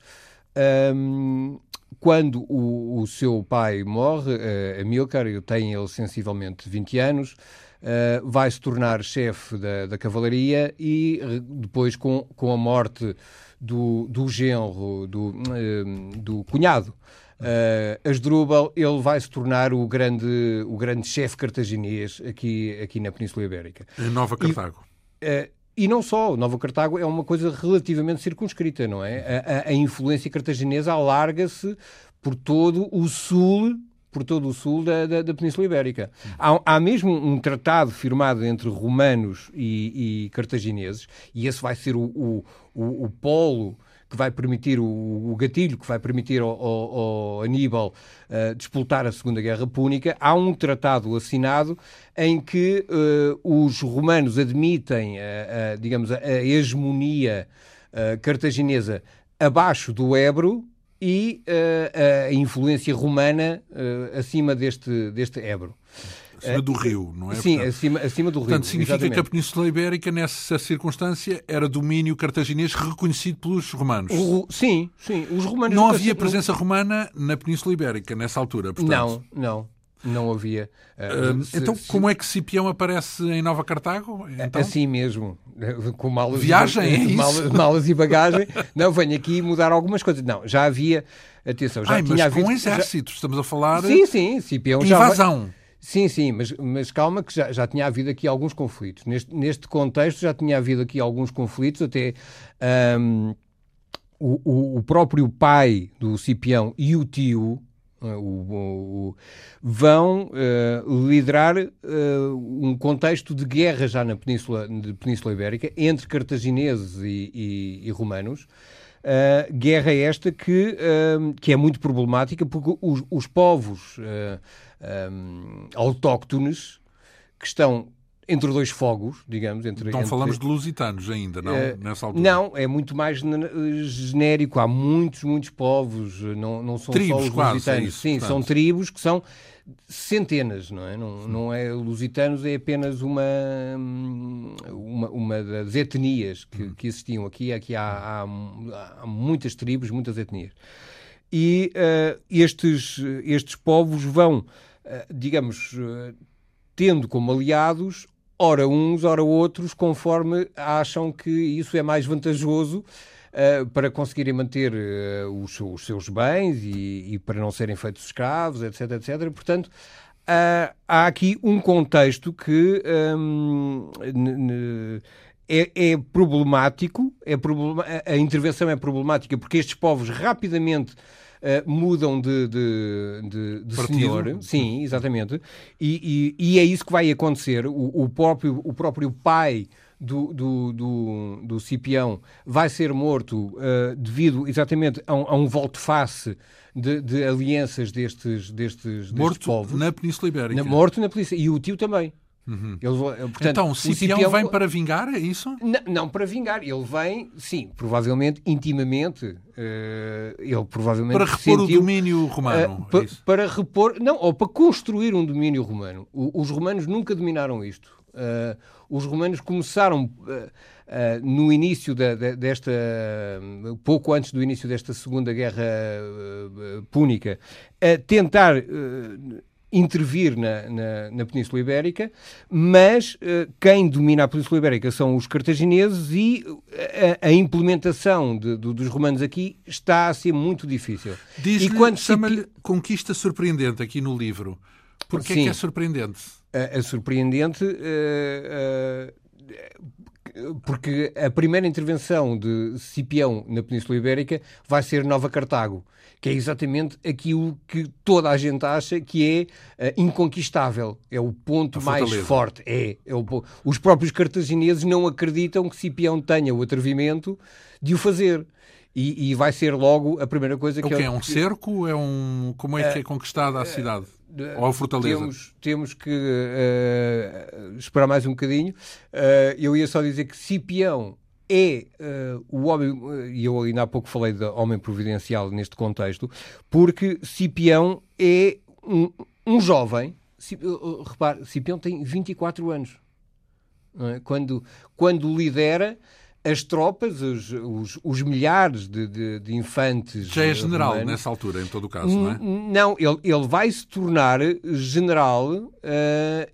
um, quando o, o, seu pai morre, uh, Amílcar, tem ele sensivelmente 20 anos, uh, vai se tornar chefe da, da cavalaria e depois, com, com a morte do, do genro, do, uh, do cunhado, uh, Asdrúbal, ele vai se tornar o grande, o grande chefe cartaginês aqui, aqui na Península Ibérica.
Em Nova Cartago.
E, e não só, Nova Cartago é uma coisa relativamente circunscrita, não é? A, a, a influência cartaginesa alarga-se por todo o sul por todo o sul da, da, da Península Ibérica. Há, há, mesmo um tratado firmado entre romanos e, e cartagineses, e esse vai ser o, o, o, o polo que vai permitir, o, o, gatilho que vai permitir ao, ao, ao Aníbal uh, disputar a Segunda Guerra Púnica, há um tratado assinado em que uh, os romanos admitem, uh, digamos, a, hegemonia cartaginesa abaixo do Ebro, e uh, a influência romana uh, acima deste, deste Ebro.
Acima do rio, não é?
Sim, Portanto, acima, acima do rio.
Portanto, significa exatamente. que a Península Ibérica, nessa circunstância, era domínio cartaginês reconhecido pelos romanos.
O, sim, sim. Os romanos
não havia presença romana na Península Ibérica nessa altura, portanto.
Não, não. Não havia.
Uh, se, então, se... como é que Cipião aparece em Nova Cartago? Então?
Assim mesmo. Com malas
Viagem, e, é?
Malas, malas e bagagem. não, venho aqui mudar algumas coisas. Não, já havia. Atenção, já
Ai,
tinha
mas
havido.
com exércitos, já... estamos a falar.
Sim, sim, Cipião
invasão.
já. Sim, sim, mas, mas calma que já, já tinha havido aqui alguns conflitos. Neste, neste contexto já tinha havido aqui alguns conflitos, até um, o, o, o próprio pai do Cipião e o tio, o, o, vão uh, liderar uh, um contexto de guerra já na Península, de Península Ibérica entre cartagineses e, e, e romanos. Uh, guerra esta que, que é muito problemática porque os, os povos autóctones que estão entre dois fogos, digamos. Entre,
então
entre...
falamos de lusitanos ainda, não? Uh, nessa altura?
Não, é muito mais genérico. Há muitos, muitos povos, não, não são
tribos,
só os
quase,
lusitanos.
É isso,
Sim,
portanto.
são tribos que são centenas, não é? Não, não é lusitanos, é apenas uma, uma, uma das etnias que, hum. que existiam aqui. Aqui há, há, há muitas tribos, muitas etnias. E uh, estes, estes povos vão, uh, digamos, tendo como aliados ora uns, ora outros, conforme acham que isso é mais vantajoso uh, para conseguirem manter uh, os, os, seus bens e, e, para não serem feitos escravos, etc, etc. Portanto, uh, há aqui um contexto que um, é, é problemático, é a intervenção é problemática porque estes povos rapidamente Uh, mudam de, de, de, de senhor. Sim, exatamente. E, e, e, é isso que vai acontecer. O, o, próprio, o próprio pai do, do, do, do Cipião vai ser morto uh, devido exatamente a um, a um volte-face de, de, alianças destes, destes,
morto
destes povos.
na Península Ibérica.
Na, morto na Península. E o tio também.
Uhum. Ele, portanto, então, Cipião, Cipião vem para vingar, é isso?
Não, não, para vingar. Ele vem, sim, provavelmente, intimamente. Uh, ele provavelmente
para repor sentiu, o domínio romano.
Uh, é para repor, não, ou para construir um domínio romano. O, os romanos nunca dominaram isto. Uh, os romanos começaram no início da, desta, pouco antes do início desta Segunda Guerra Púnica, a tentar intervir na, na, na, Península Ibérica, mas uh, quem domina a Península Ibérica são os cartagineses e eh, a, a implementação de, de, dos romanos aqui está a ser muito difícil.
Diz-lhe, quando chama-lhe conquista surpreendente aqui no livro. Porquê Sim, é que é surpreendente?
A surpreendente... Uh, uh, porque a primeira intervenção de Cipião na Península Ibérica vai ser Nova Cartago que é exatamente aquilo que toda a gente acha que é uh, inconquistável. É o ponto mais forte. É, é o, os próprios cartagineses não acreditam que Cipião tenha o atrevimento de o fazer. E, e vai ser logo a primeira coisa que...
O que é um cerco? É um... Como é que é conquistada a cidade? Ou fortaleza?
Temos, temos que uh, esperar mais um bocadinho. Uh, eu ia só dizer que Cipião é uh, o homem, e eu ainda há pouco falei de homem providencial neste contexto, porque Cipião é um, um jovem, uh, repare, Cipião tem 24 anos. É? Quando, quando lidera as tropas, os, os, os milhares de, de, de, infantes.
Já é general romanos, nessa altura, em todo o caso, não é?
Não, ele, ele vai se tornar general uh,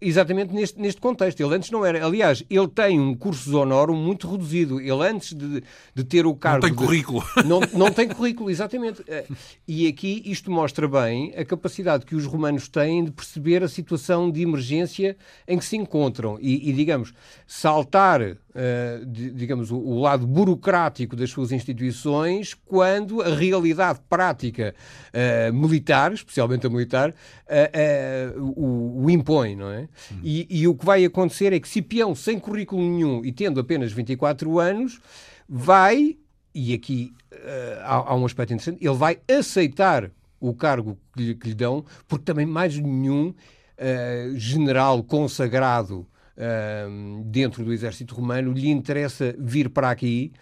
exatamente neste, neste contexto. Ele antes não era. Aliás, ele tem um curso honorum muito reduzido. Ele antes de, de ter o cargo.
Não tem currículo.
Não, não tem currículo, exatamente. Uh, e aqui isto mostra bem a capacidade que os romanos têm de perceber a situação de emergência em que se encontram. E, e digamos, saltar uh, digamos, o, o, lado burocrático das suas instituições, quando a realidade prática uh, militar, especialmente a militar, uh, o, o, impõe, não é? E, e o que vai acontecer é que Cipião, sem currículo nenhum e tendo apenas 24 anos, vai, e aqui há, há um aspecto interessante, ele vai aceitar o cargo que lhe, que lhe dão, porque também mais nenhum uh, general consagrado dentro do exército romano, lhe interessa vir para aqui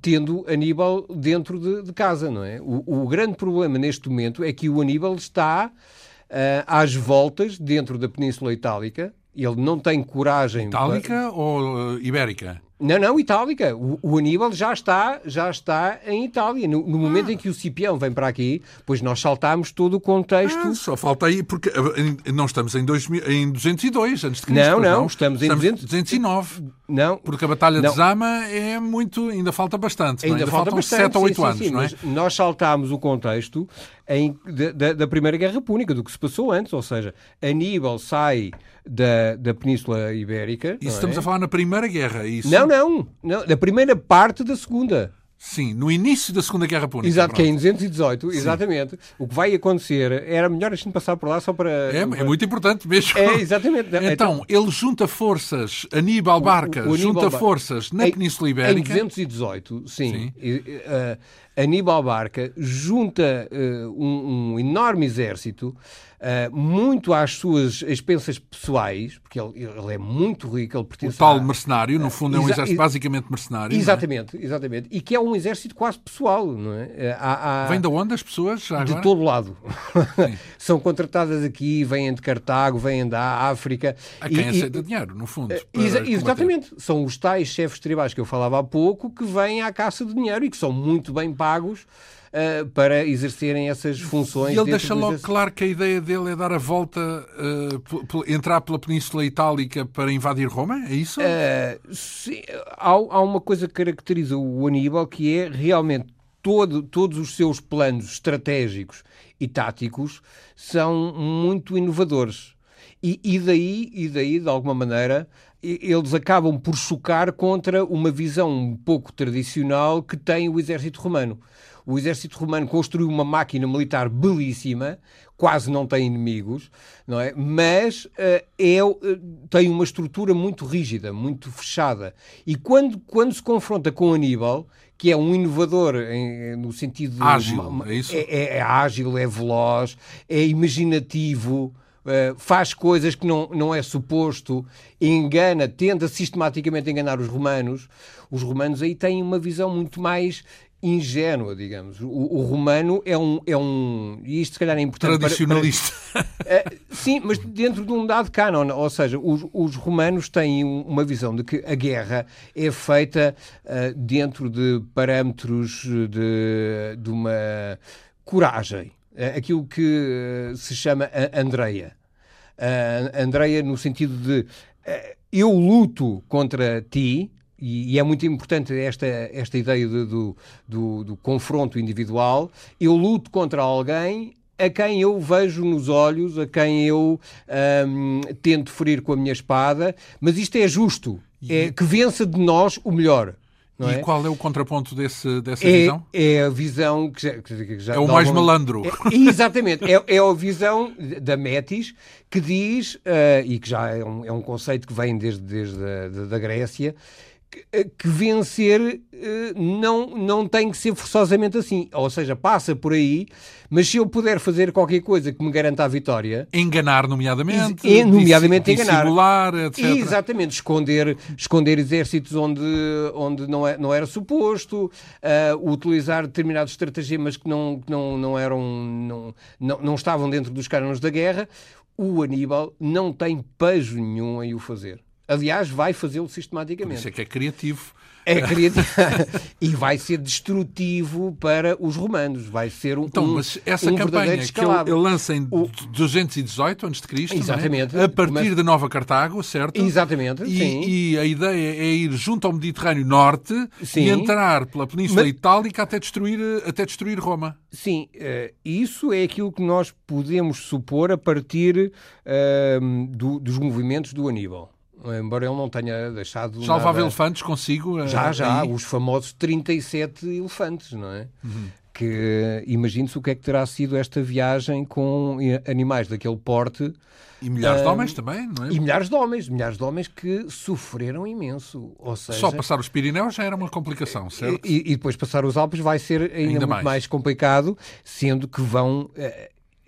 tendo Aníbal dentro de, de, casa, não é? O, o, grande problema neste momento é que o Aníbal está uh, às voltas dentro da Península Itálica, ele não tem coragem...
Itálica para... ou uh, Ibérica?
Não, não, Itálica. O, o, Aníbal já está, já está em Itália. No, no momento ah. em que o Cipião vem para aqui, pois nós saltámos todo o contexto. Ah,
só falta aí, porque eh, não estamos em, 2000, em 202 antes de Cristo.
Não, não, não, estamos em 200...
209.
Não.
Porque a Batalha não. de Zama é muito. Ainda falta bastante. Ainda, ainda falta bastante, 7 ou 8 sim, anos, sim, não é?
Nós saltámos o contexto em, da, da Primeira Guerra Púnica, do que se passou antes, ou seja, Aníbal sai da, da Península Ibérica.
Isso estamos é? a falar na Primeira Guerra, isso?
Não, não, não, da primeira parte da Segunda.
Sim, no início da Segunda Guerra Púnica.
Exato, que é em 218, Sim. exatamente. O que vai acontecer, era melhor a gente passar por lá só para...
É, é muito importante mesmo.
É, exatamente.
Então, então ele junta forças, Aníbal Barca o, o Aníbal junta Bar... forças na em, Península Ibérica.
Em 218, sim. sim. Uh, Aníbal Barca junta uh, um, um enorme exército uh, muito às suas expensas pessoais, porque ele, ele é muito rico, ele pertence
O tal a... mercenário, no fundo, é um exército basicamente mercenário.
Exatamente,
é?
exatamente. E que é um exército quase pessoal, não é?
Eh, há, há... Vem de onde as pessoas?
De todo lado. São contratadas aqui, vêm de Cartago, vêm da África.
A quem e, aceita e... dinheiro, no fundo.
Exa exatamente. São os tais chefes tribais que eu falava há pouco que vêm à caça de dinheiro e que são muito bem pagos uh, para exercerem essas funções.
E ele deixa logo claro que a ideia dele é dar a volta, uh, entrar pela Península Itálica para invadir Roma? É isso?
Uh, sim, há, há uma coisa que caracteriza o Aníbal que é realmente todo, todos os seus planos estratégicos e táticos são muito inovadores. E, e, daí, e daí, de alguma maneira, eles acabam por chocar contra uma visão um pouco tradicional que tem o exército romano. O exército romano construiu uma máquina militar belíssima, quase não tem inimigos, não é? Mas uh, é, uh, tem uma estrutura muito rígida, muito fechada. E quando, quando se confronta com Aníbal, que é um inovador em, no sentido
ágil, é isso?
É, é, é ágil, é veloz, é imaginativo. Uh, faz coisas que não, não é suposto, engana, tenta sistematicamente enganar os romanos. Os romanos aí têm uma visão muito mais ingênua, digamos. O, o, romano é um, é um. E isto, se calhar, é importante.
Tradicionalista.
Para, para, uh, sim, mas dentro de um dado canon. Ou seja, os, os romanos têm uma visão de que a guerra é feita uh, dentro de parâmetros de, de uma coragem. Uh, aquilo que se chama Andreia. Andreia, no sentido de eu luto contra ti, e, é muito importante esta, esta ideia de, do, do, do confronto individual. Eu luto contra alguém a quem eu vejo nos olhos, a quem eu tento ferir com a minha espada, mas isto é justo, é que vença de nós o melhor.
E
é?
qual é o contraponto desse, dessa
é,
visão?
É a visão que já, que já
é o mais malandro.
É, exatamente, é, é a visão da Metis que diz, uh, e que já é um, é um conceito que vem desde, desde a da Grécia, que vencer eh, não, não tem que ser forçosamente assim. Ou seja, passa por aí, mas se eu puder fazer qualquer coisa que me garanta a vitória.
Enganar, nomeadamente.
É, nomeadamente enganar.
Simular, etc.
Exatamente. Esconder, esconder exércitos onde, onde não, é, não era suposto, uh, utilizar determinados estratagemas que não, que não, não eram. Não, não, não estavam dentro dos cânones da guerra. O Aníbal não tem pejo nenhum em o fazer. Aliás, vai fazê-lo sistematicamente.
Isso é que é criativo.
É criativo e vai ser destrutivo para os romanos. Vai ser um
Então, mas essa
um
campanha que ele, lança em o... 218 a.C.,
Exatamente.
É? a partir mas... de Nova Cartago, certo?
Exatamente,
e,
sim.
E a ideia é ir junto ao Mediterrâneo Norte sim. e entrar pela Península mas... Itálica até destruir, até destruir Roma.
Sim, uh, isso é aquilo que nós podemos supor a partir uh, do, dos movimentos do Aníbal embora ele não tenha deixado.
Já levava elefantes consigo?
Já, já, aí? os famosos 37 elefantes, não é? Uhum. Que imagine-se o que é que terá sido esta viagem com animais daquele porte.
E milhares uh, de homens também, não é?
E milhares de homens, milhares de homens que sofreram imenso. Ou seja,
Só passar os Pirineus já era uma complicação, certo?
E, e depois passar os Alpes vai ser ainda, ainda muito mais. mais. complicado, sendo que vão.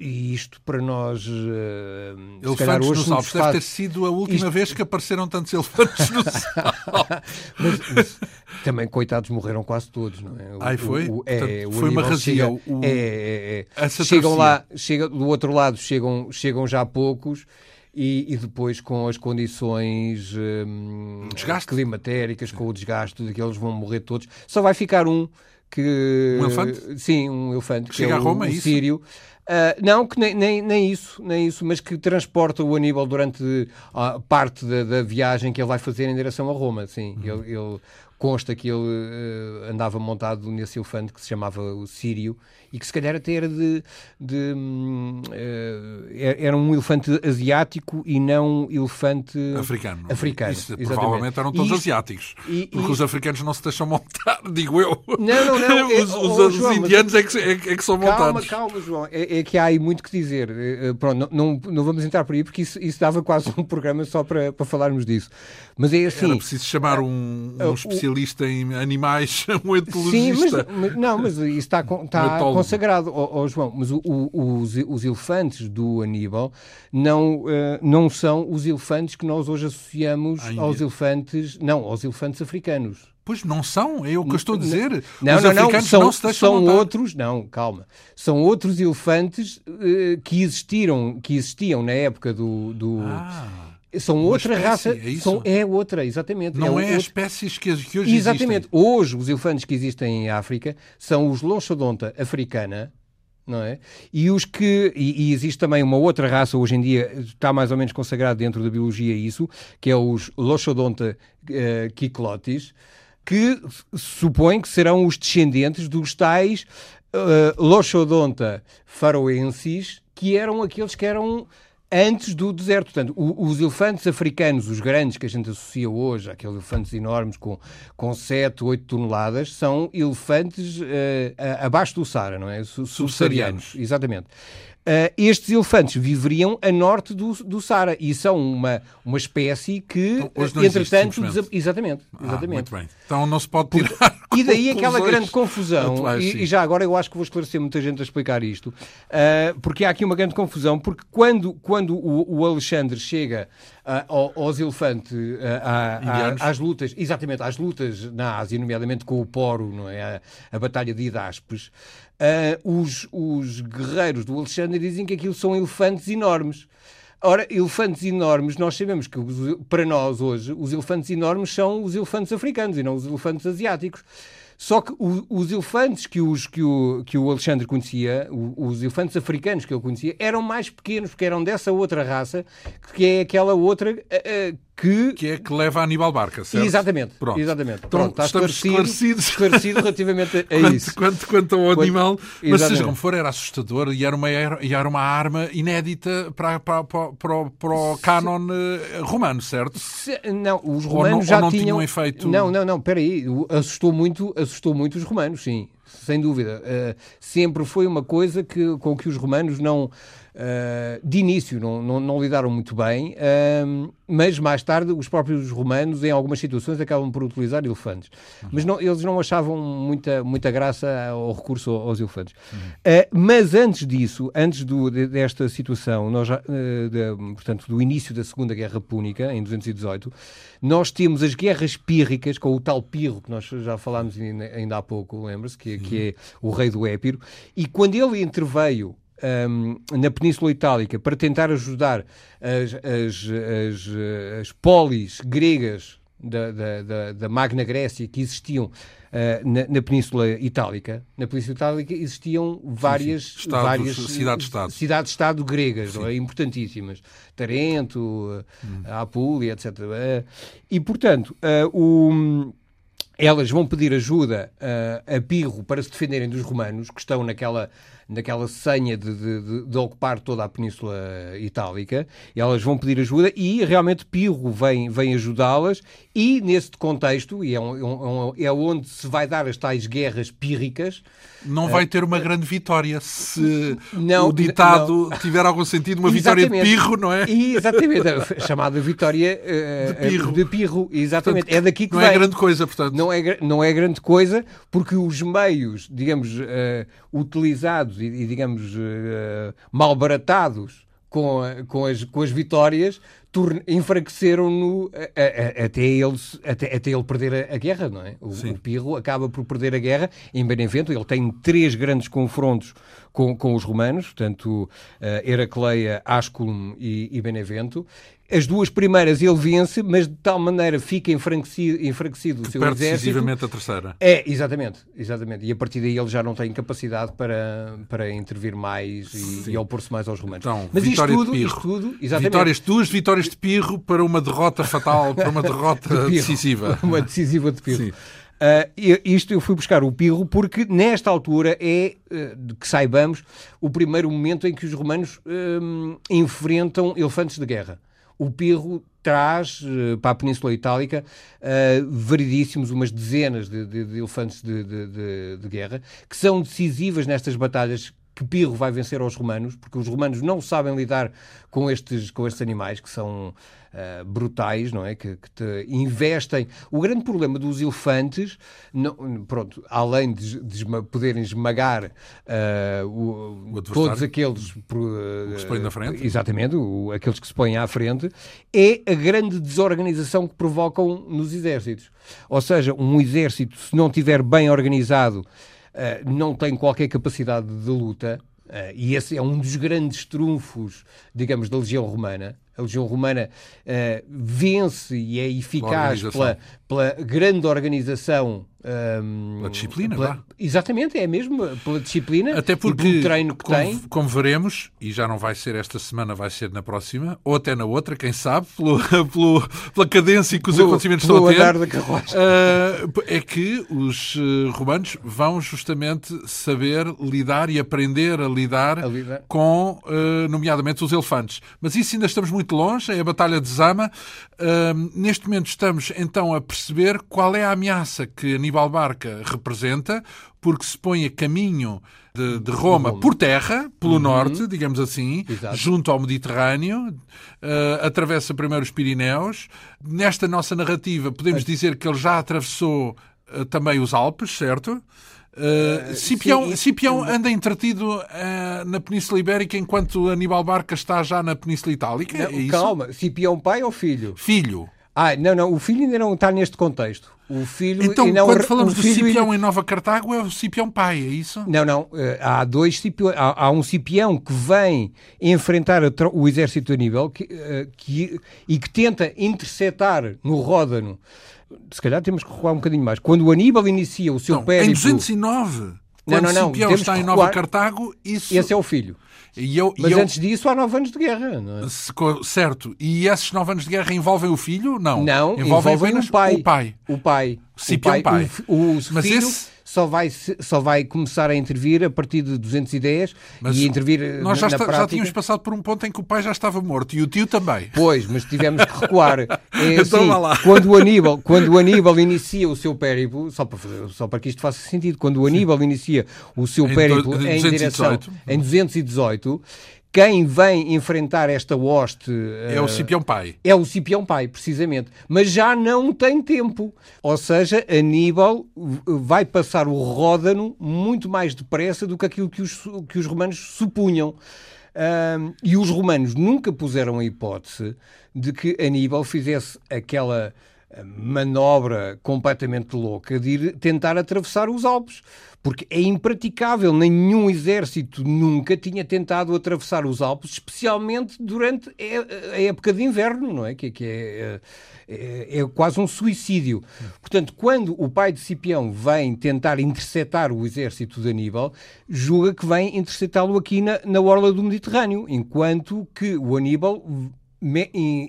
E isto para nós. Uh,
elefantes hoje nos Alpes faz... deve ter sido a última isto... vez que apareceram tantos elefantes nos Alpes.
mas, mas, também, coitados, morreram quase todos, não é?
O, Ai, foi? O,
é,
Portanto, foi uma razia.
o... é, é, é. Chegam lá, chega, do outro lado chegam, chegam já poucos. E, e, depois com as condições hum, climatéricas, com o desgaste de que eles vão morrer todos, só vai ficar um que
um elefante?
sim, um elefante que
chega
é
a Roma,
o,
é
o sírio. Uh, não, que nem, nem, nem, isso, nem isso, mas que transporta o Aníbal durante a parte da, da viagem que ele vai fazer em direção a Roma. Sim, uhum. ele, ele, consta que ele uh, andava montado nesse elefante que se chamava o Sírio e que se calhar até era de, de uh, era um elefante asiático e não elefante
africano.
africano
Isso, provavelmente eram todos asiáticos. E, porque e, os africanos não se deixam montar, digo eu.
Não, não, não.
É, os, oh, os João, indianos é que, é, é, que são
calma,
montados.
Calma, calma, João. É, é, que há aí muito que dizer. Uh, pronto, não, não, não, vamos entrar por aí porque isso, isso dava quase um programa só para, para falarmos disso. Mas é assim.
Era preciso chamar um, um especialista em animais, um etologista.
Sim, mas, não, mas isso está, está consagrado, oh, oh, João. Mas o, o, os, os elefantes do Aníbal não, uh, não são os elefantes que nós hoje associamos aos elefantes, não, aos elefantes africanos.
Pois não são, é o que eu estou a dizer.
Não,
Os
não,
não,
são,
não se
são
montar.
outros, não, calma. São outros elefantes uh, que existiram, que existiam na época do, do...
Ah.
São
Uma
outra
espécie,
raça.
é?
São, é outra, exatamente.
Não
é,
é,
outro...
as espécies que, que hoje
Exatamente.
existem.
Hoje, os elefantes que existem em África são os Loxodonta africana, não é? E os que. E, e, existe também uma outra raça, hoje em dia está mais ou menos consagrado dentro da biologia isso, que é os Loxodonta uh, kiklotis, que supõe que serão os descendentes dos tais uh, Loxodonta faroensis, que eram aqueles que eram antes do deserto. Portanto, os elefantes africanos, os grandes que a gente associa hoje, aqueles elefantes enormes com, com 7, 8 toneladas, são elefantes uh, abaixo do Saara, não é? Subsaarianos. Exatamente. Uh, estes elefantes viveriam a norte do, do Saara e são uma, uma espécie que, então, entretanto, existe, exatamente,
ah,
exatamente.
bem. Então não se pode tirar.
E daí aquela grande confusão. Atuais, e, e, já agora eu acho que vou esclarecer muita gente a explicar isto, uh, porque há aqui uma grande confusão. Porque quando, quando o, o Alexandre chega uh, aos elefantes, às lutas, exatamente, às lutas na Ásia, nomeadamente com o Poro, não é? a, a Batalha de Idaspes. Uh, os, os guerreiros do Alexandre dizem que aquilo são elefantes enormes. Ora, elefantes enormes, nós sabemos que para nós hoje, os elefantes enormes são os elefantes africanos e não os elefantes asiáticos. Só que o, os elefantes que, os, que, o, que o Alexandre conhecia, o, os elefantes africanos que ele conhecia, eram mais pequenos, porque eram dessa outra raça, que é aquela outra uh, que...
Que é que leva a Aníbal Barca, certo?
Exatamente. Pronto. Exatamente.
Então, Pronto, está estamos esclarecidos.
Esclarecido relativamente a,
quanto,
isso.
Quanto, quanto ao quanto, animal. Mas seja como for, era assustador e era uma, e era uma arma inédita para, para, para, para, para o canon eh, romano, certo?
Se, não, os romanos
não,
já
não
tinham...
tinham efeito...
Não, não, não, aí Assustou muito, assustou muito os romanos, sim. Sem dúvida. Uh, sempre foi uma coisa que, com que os romanos não Uh, de início não, não, não, lidaram muito bem, uh, mas mais tarde os próprios romanos, em algumas situações, acabam por utilizar elefantes. Uhum. Mas não, eles não achavam muita, muita graça ao recurso aos elefantes. Uhum. Uh, mas antes disso, antes do, desta situação, nós de, portanto, do início da Segunda Guerra Púnica, em 218, nós temos as guerras pírricas, com o tal Pirro, que nós já falámos ainda, ainda há pouco, lembra-se, que, que é o rei do Épiro, e quando ele interveio um, na Península Itálica para tentar ajudar as, as, as, as polis gregas da, da, da, Magna Grécia que existiam uh, na, na, Península Itálica. Na Península Itálica existiam várias, sim, sim. várias
cidades-estado
cidades-estado gregas, é? importantíssimas. Tarento, hum. Apulia, etc. Uh, e, portanto, uh, o elas vão pedir ajuda a Pirro para se defenderem dos romanos, que estão naquela naquela senha de, de, de, ocupar toda a Península Itálica, elas vão pedir ajuda e realmente Pirro vem, vem ajudá-las e nesse contexto, e é, um, é, um, é onde se vai dar as tais guerras pírricas,
não vai ter uma grande vitória se não, o ditado não. tiver algum sentido, uma exatamente. vitória de pirro, não é?
Exatamente, chamada vitória uh, de, pirro. de pirro. Exatamente, portanto, é daqui que
não
é vem.
é grande coisa, portanto.
Não é, não é grande coisa, porque os meios, digamos, uh, utilizados e, e digamos, uh, malbaratados com, com, as, com as vitórias enfraqueceram-no até ele, até, até ele perder a, a guerra, não é? O, o, Pirro acaba por perder a guerra em Benevento. Ele tem três grandes confrontos com, com os romanos, portanto, uh, Heracleia, Asculum e, e Benevento. As duas primeiras ele vence, mas de tal maneira fica enfraquecido, enfraquecido o seu
perde
exército.
decisivamente a terceira.
É, exatamente, exatamente. E a partir daí ele já não tem capacidade para, para intervir mais e, e opor-se mais aos romanos.
Então, mas isto tudo, isto tudo, exatamente. Vitórias, duas vitórias de Pirro para uma derrota fatal, para uma derrota de decisiva.
Uma decisiva de Pirro. Sim. Uh, isto eu fui buscar o Pirro porque nesta altura é, uh, que saibamos, o primeiro momento em que os romanos uh, enfrentam elefantes de guerra o Pirro traz uh, para a Península Itálica uh, variedíssimos, umas dezenas de, de, de elefantes de, de, guerra, que são decisivas nestas batalhas que Pirro vai vencer aos romanos, porque os romanos não sabem lidar com estes, com estes animais que são uh, brutais, não é? Que, que investem. O grande problema dos elefantes, não, pronto, além de, de poderem esmagar uh, o, o todos aqueles uh,
que se põem na frente,
exatamente, o, aqueles que se põem à frente, é a grande desorganização que provocam nos exércitos. Ou seja, um exército, se não estiver bem organizado, uh, não tem qualquer capacidade de luta, uh, e esse é um dos grandes trunfos, digamos, da legião romana, a Legião Romana uh, vence e é eficaz pela, pela grande organização
um, pela disciplina, pela,
Exatamente, é mesmo pela disciplina
até porque, e
pelo treino que
como,
tem.
Como veremos, e já não vai ser esta semana, vai ser na próxima, ou até na outra, quem sabe, pelo, pelo pela cadência que os pelo, acontecimentos estão a ter, uh, é que os uh, romanos vão justamente saber lidar e aprender a lidar, a lidar. com, uh, nomeadamente, os elefantes. Mas isso ainda estamos muito longe, é a Batalha de Zama. neste momento estamos então a perceber qual é a ameaça que Aníbal Barca representa, porque se põe a caminho de, de Roma por terra, pelo uhum. norte, digamos assim, Exato. junto ao Mediterrâneo, uh, atravessa primeiro os Pirineus. Nesta nossa narrativa, podemos dizer que ele já atravessou uh, também os Alpes, certo? Uh, Cipião, sim, Cipião anda entretido uh, na Península Ibérica enquanto Aníbal Barca está já na Península Itálica?
Não, é calma, Cipião pai ou filho?
Filho.
Ah, não, não, o filho ainda não está neste contexto. O filho
então,
não,
quando falamos do Cipião ainda... em Nova Cartago, é o Cipião pai, é isso?
Não, não. Eh, há dois Cipião. Há, há um Cipião que vem enfrentar o exército de Aníbal que, eh, que, e que tenta interceptar no Ródano. Se calhar temos que recuar um bocadinho mais. Quando o Aníbal inicia o seu périplo...
Em 209, quando não, não, não. Cipião está em Nova Cartago, isso...
Esse é o filho.
E eu,
Mas
e eu...
antes disso há nove anos de guerra, não
é? Certo. E esses nove anos de guerra envolvem o filho? Não.
Não, envolvem, envolvem o pai.
O pai.
O pai.
Cipião
o
pai.
O, o, Mas filho, esse só vai, só vai começar a intervir a partir de 210 mas e intervir eh,
nós já,
na,
está,
prática...
já tínhamos passado por um ponto em que o pai já estava morto e o tio também.
Pois, mas tivemos que recuar. É, então, assim, quando, o Aníbal, quando o Aníbal inicia o seu périplo, só para, só para que isto faça sentido, quando o Aníbal Sim. inicia o seu périplo em, em direção em 218, quem vem enfrentar esta hoste
é o Cipião Pai.
É o Cipião Pai, precisamente. Mas já não tem tempo. Ou seja, Aníbal vai passar o Ródano muito mais depressa do que aquilo que os, que os romanos supunham. Um, e os romanos nunca puseram a hipótese de que Aníbal fizesse aquela manobra completamente louca de ir tentar atravessar os Alpes porque é impraticável. Nenhum exército nunca tinha tentado atravessar os Alpes, especialmente durante a época de inverno, não é? Que, que é, é, é, quase um suicídio. Portanto, quando o pai de Cipião vem tentar interceptar o exército de Aníbal, julga que vem interceptá-lo aqui na, na orla do Mediterrâneo, enquanto que o Aníbal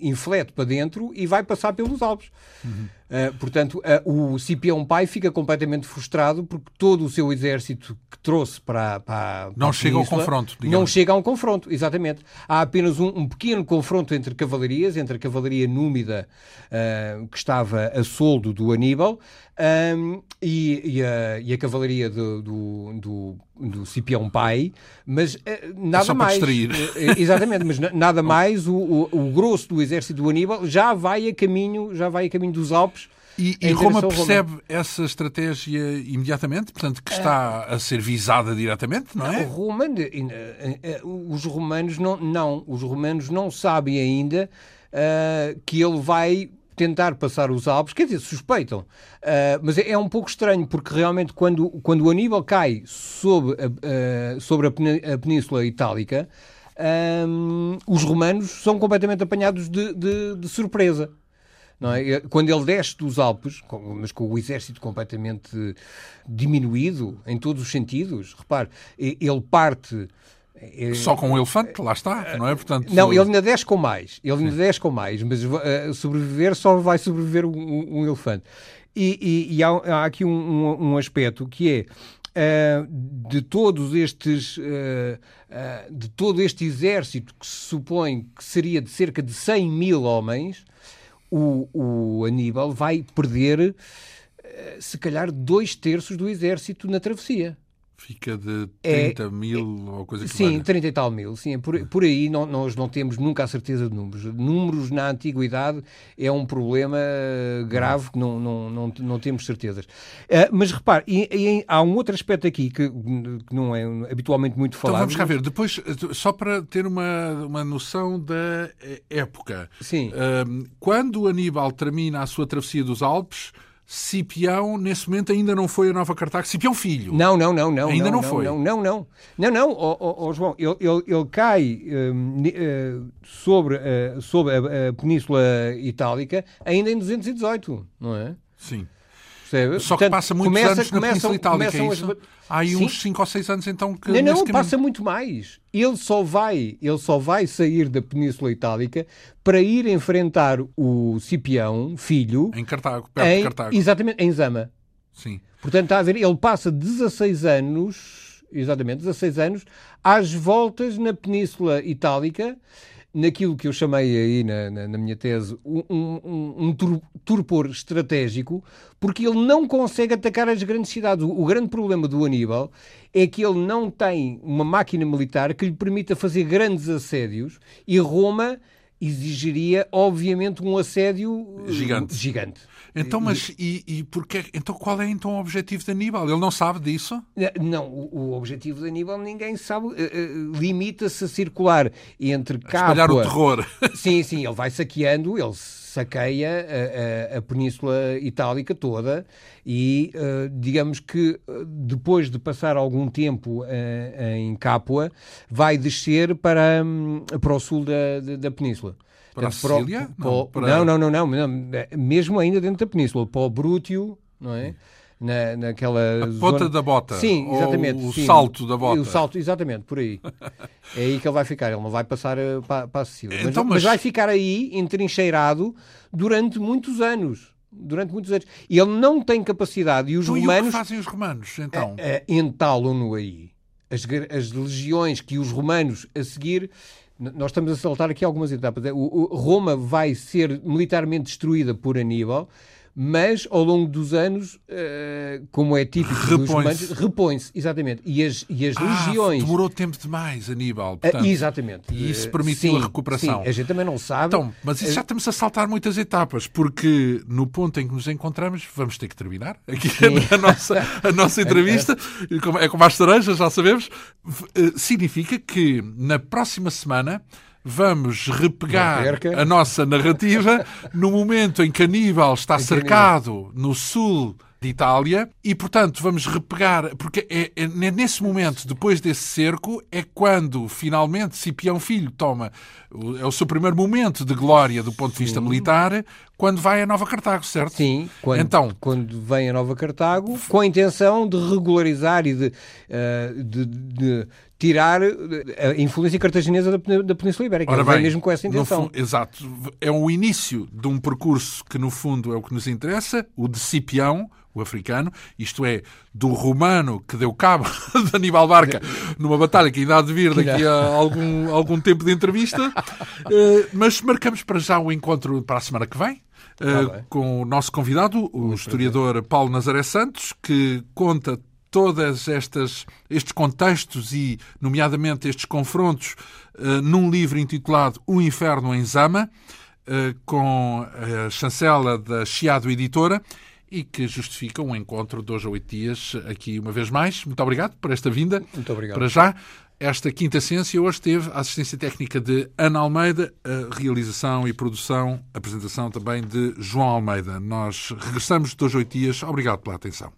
inflete para dentro e vai passar pelos Alpes. Uhum. Uh, portanto, uh, o Cipião Pai fica completamente frustrado porque todo o seu exército que trouxe para, para,
para não chega ao confronto.
Digamos. Não chega a um confronto, exatamente. Há apenas um, um pequeno confronto entre cavalarias, entre a cavalaria númida uh, que estava a soldo do Aníbal um, e, e, a, e, a, cavalaria do, do, do, do Cipião Pai, mas uh, nada
Só
mais.
Para distrair.
Exatamente, mas nada mais. O, o, o, grosso do exército do Aníbal já vai a caminho, já vai a caminho dos Alpes.
E, e Roma percebe Roma. essa estratégia imediatamente, portanto, que está a ser visada diretamente, não é?
Roma, os romanos não, não, os romanos não sabem ainda uh, que ele vai tentar passar os Alpes, quer dizer, suspeitam. Uh, mas é, é, um pouco estranho, porque realmente quando, quando o Aníbal cai sobre a, uh, sobre a, Península Itálica, um, os romanos são completamente apanhados de, de, de surpresa. É? Quando ele desce dos Alpes, mas com o exército completamente diminuído em todos os sentidos, repare, ele parte
só com um elefante, lá está, não é? Portanto,
não, ele ainda desce com mais. Ele ainda desce com mais, mas uh, sobreviver só vai sobreviver um, um elefante. E, e, e há, há, aqui um, um, um, aspecto que é uh, de todos estes. Uh, de todo este exército que se supõe que seria de cerca de 100 mil homens, o, o Aníbal vai perder, se calhar, dois terços do exército na travessia.
Fica de 30 é, mil ou coisa que
Sim, valha. 30 e tal mil. Sim, por, por aí não, nós não temos nunca a certeza de números. Números na antiguidade é um problema grave que não, não, não, não temos certezas. Uh, mas repare, e, e, há um outro aspecto aqui que, que não é habitualmente muito falado.
Então vamos cá ver, depois, só para ter uma, uma noção da época.
Sim.
Uh, quando Aníbal termina a sua travessia dos Alpes Cipião, nesse momento, ainda não foi a Nova Cartago. Cipião Filho.
Não, não, não. não
ainda
não,
não, foi.
Não, não, não. Não, não, oh, oh, oh João, ele, ele, ele cai uh, sobre, uh, sobre a, a, Península Itálica ainda em 218, não é?
Sim. Percebe? Só que Portanto, passa muitos começa, anos na Península Itálica, é isso? As... Há aí uns 5 ou 6 anos então que...
Não, não, passa muito mais. Ele só, vai, ele só vai sair da Península Itálica para ir enfrentar o Cipião, filho...
Em Cartago, perto em, de Cartago.
Exatamente, em Zama.
Sim.
Portanto, está a ver, ele passa 16 anos, exatamente, 16 anos, às voltas na Península Itálica naquilo que eu chamei aí na, na, na minha tese um, um, um turpor estratégico, porque ele não consegue atacar as grandes cidades. O, o, grande problema do Aníbal é que ele não tem uma máquina militar que lhe permita fazer grandes assédios e Roma exigiria, obviamente, um assédio
gigante.
gigante.
Então, mas e, e porque, então qual é então o objetivo de Aníbal? Ele não sabe disso?
Não, o, o objetivo de Aníbal ninguém sabe. Uh, uh, Limita-se a circular entre Capua...
Espalhar o terror.
Sim, sim, ele vai saqueando, ele saqueia a, a, a Península Itálica toda e uh, digamos que depois de passar algum tempo em Capua, vai descer para, um, para o sul da, da, da Península.
Para a Sicília?
Não, não, não, não, mesmo ainda dentro da península, para o Brútio, não é? Na, naquela
a ponta
zona...
da bota.
Sim, exatamente.
o
sim.
salto da bota.
O salto, exatamente, por aí. é aí que ele vai ficar, ele não vai passar eh, para, para a Sicília.
Então,
mas, mas... vai ficar aí, entrincheirado, durante muitos anos durante muitos anos. E ele não tem capacidade. E os
então,
romanos.
E o que fazem os romanos, então?
Entalam-no aí. As, as legiões que os romanos a seguir nós estamos a saltar aqui algumas etapas. O, o, Roma vai ser militarmente destruída por Aníbal, mas ao longo dos anos, uh, como é típico repõe dos romanos, repõe-se, exatamente. E as, e as ah, legiões.
Demorou tempo demais, Aníbal. Eh, portanto,
uh, exatamente.
E isso permitiu
sim,
a recuperação.
Sim, a gente também não sabe.
Então, mas isso já estamos a saltar muitas etapas, porque no ponto em que nos encontramos, vamos ter que terminar aqui a nossa, a nossa entrevista. é como as cerejas, já sabemos. Significa que na próxima semana vamos repegar a nossa narrativa no momento em que Aníbal está cercado no sul de Itália e, portanto, vamos repegar, porque é, é, nesse momento, depois desse cerco, é quando finalmente Cipião Filho toma é o seu primeiro momento de glória do ponto de vista Sim. militar, quando vai a Nova Cartago, certo?
Sim, quando, então, quando vem a Nova Cartago, com a intenção de regularizar e de, uh, de, de tirar a influência cartaginesa da, da Península Ibérica. Ora bem, mesmo com essa intenção.
exato. É o início de um percurso que, no fundo, é o que nos interessa, o de Cipião, o africano, isto é, do romano que deu cabo de Aníbal Barca numa batalha que ainda há de vir daqui a algum, algum tempo de entrevista, uh, mas marcamos para já o encontro para a semana que vem. Uh, com o nosso convidado, o Muito historiador prazer. Paulo Nazaré Santos, que conta todas estas estes contextos e nomeadamente estes confrontos uh, num livro intitulado O Inferno em Zama, uh, com a chancela da Chiado Editora e que justifica um encontro de hoje a oito dias aqui uma vez mais. Muito obrigado por esta vinda.
Muito obrigado.
Para já, esta quinta ciência hoje teve a assistência técnica de Ana Almeida, a realização e produção, apresentação também de João Almeida. Nós regressamos de hoje a oito dias. Obrigado pela atenção.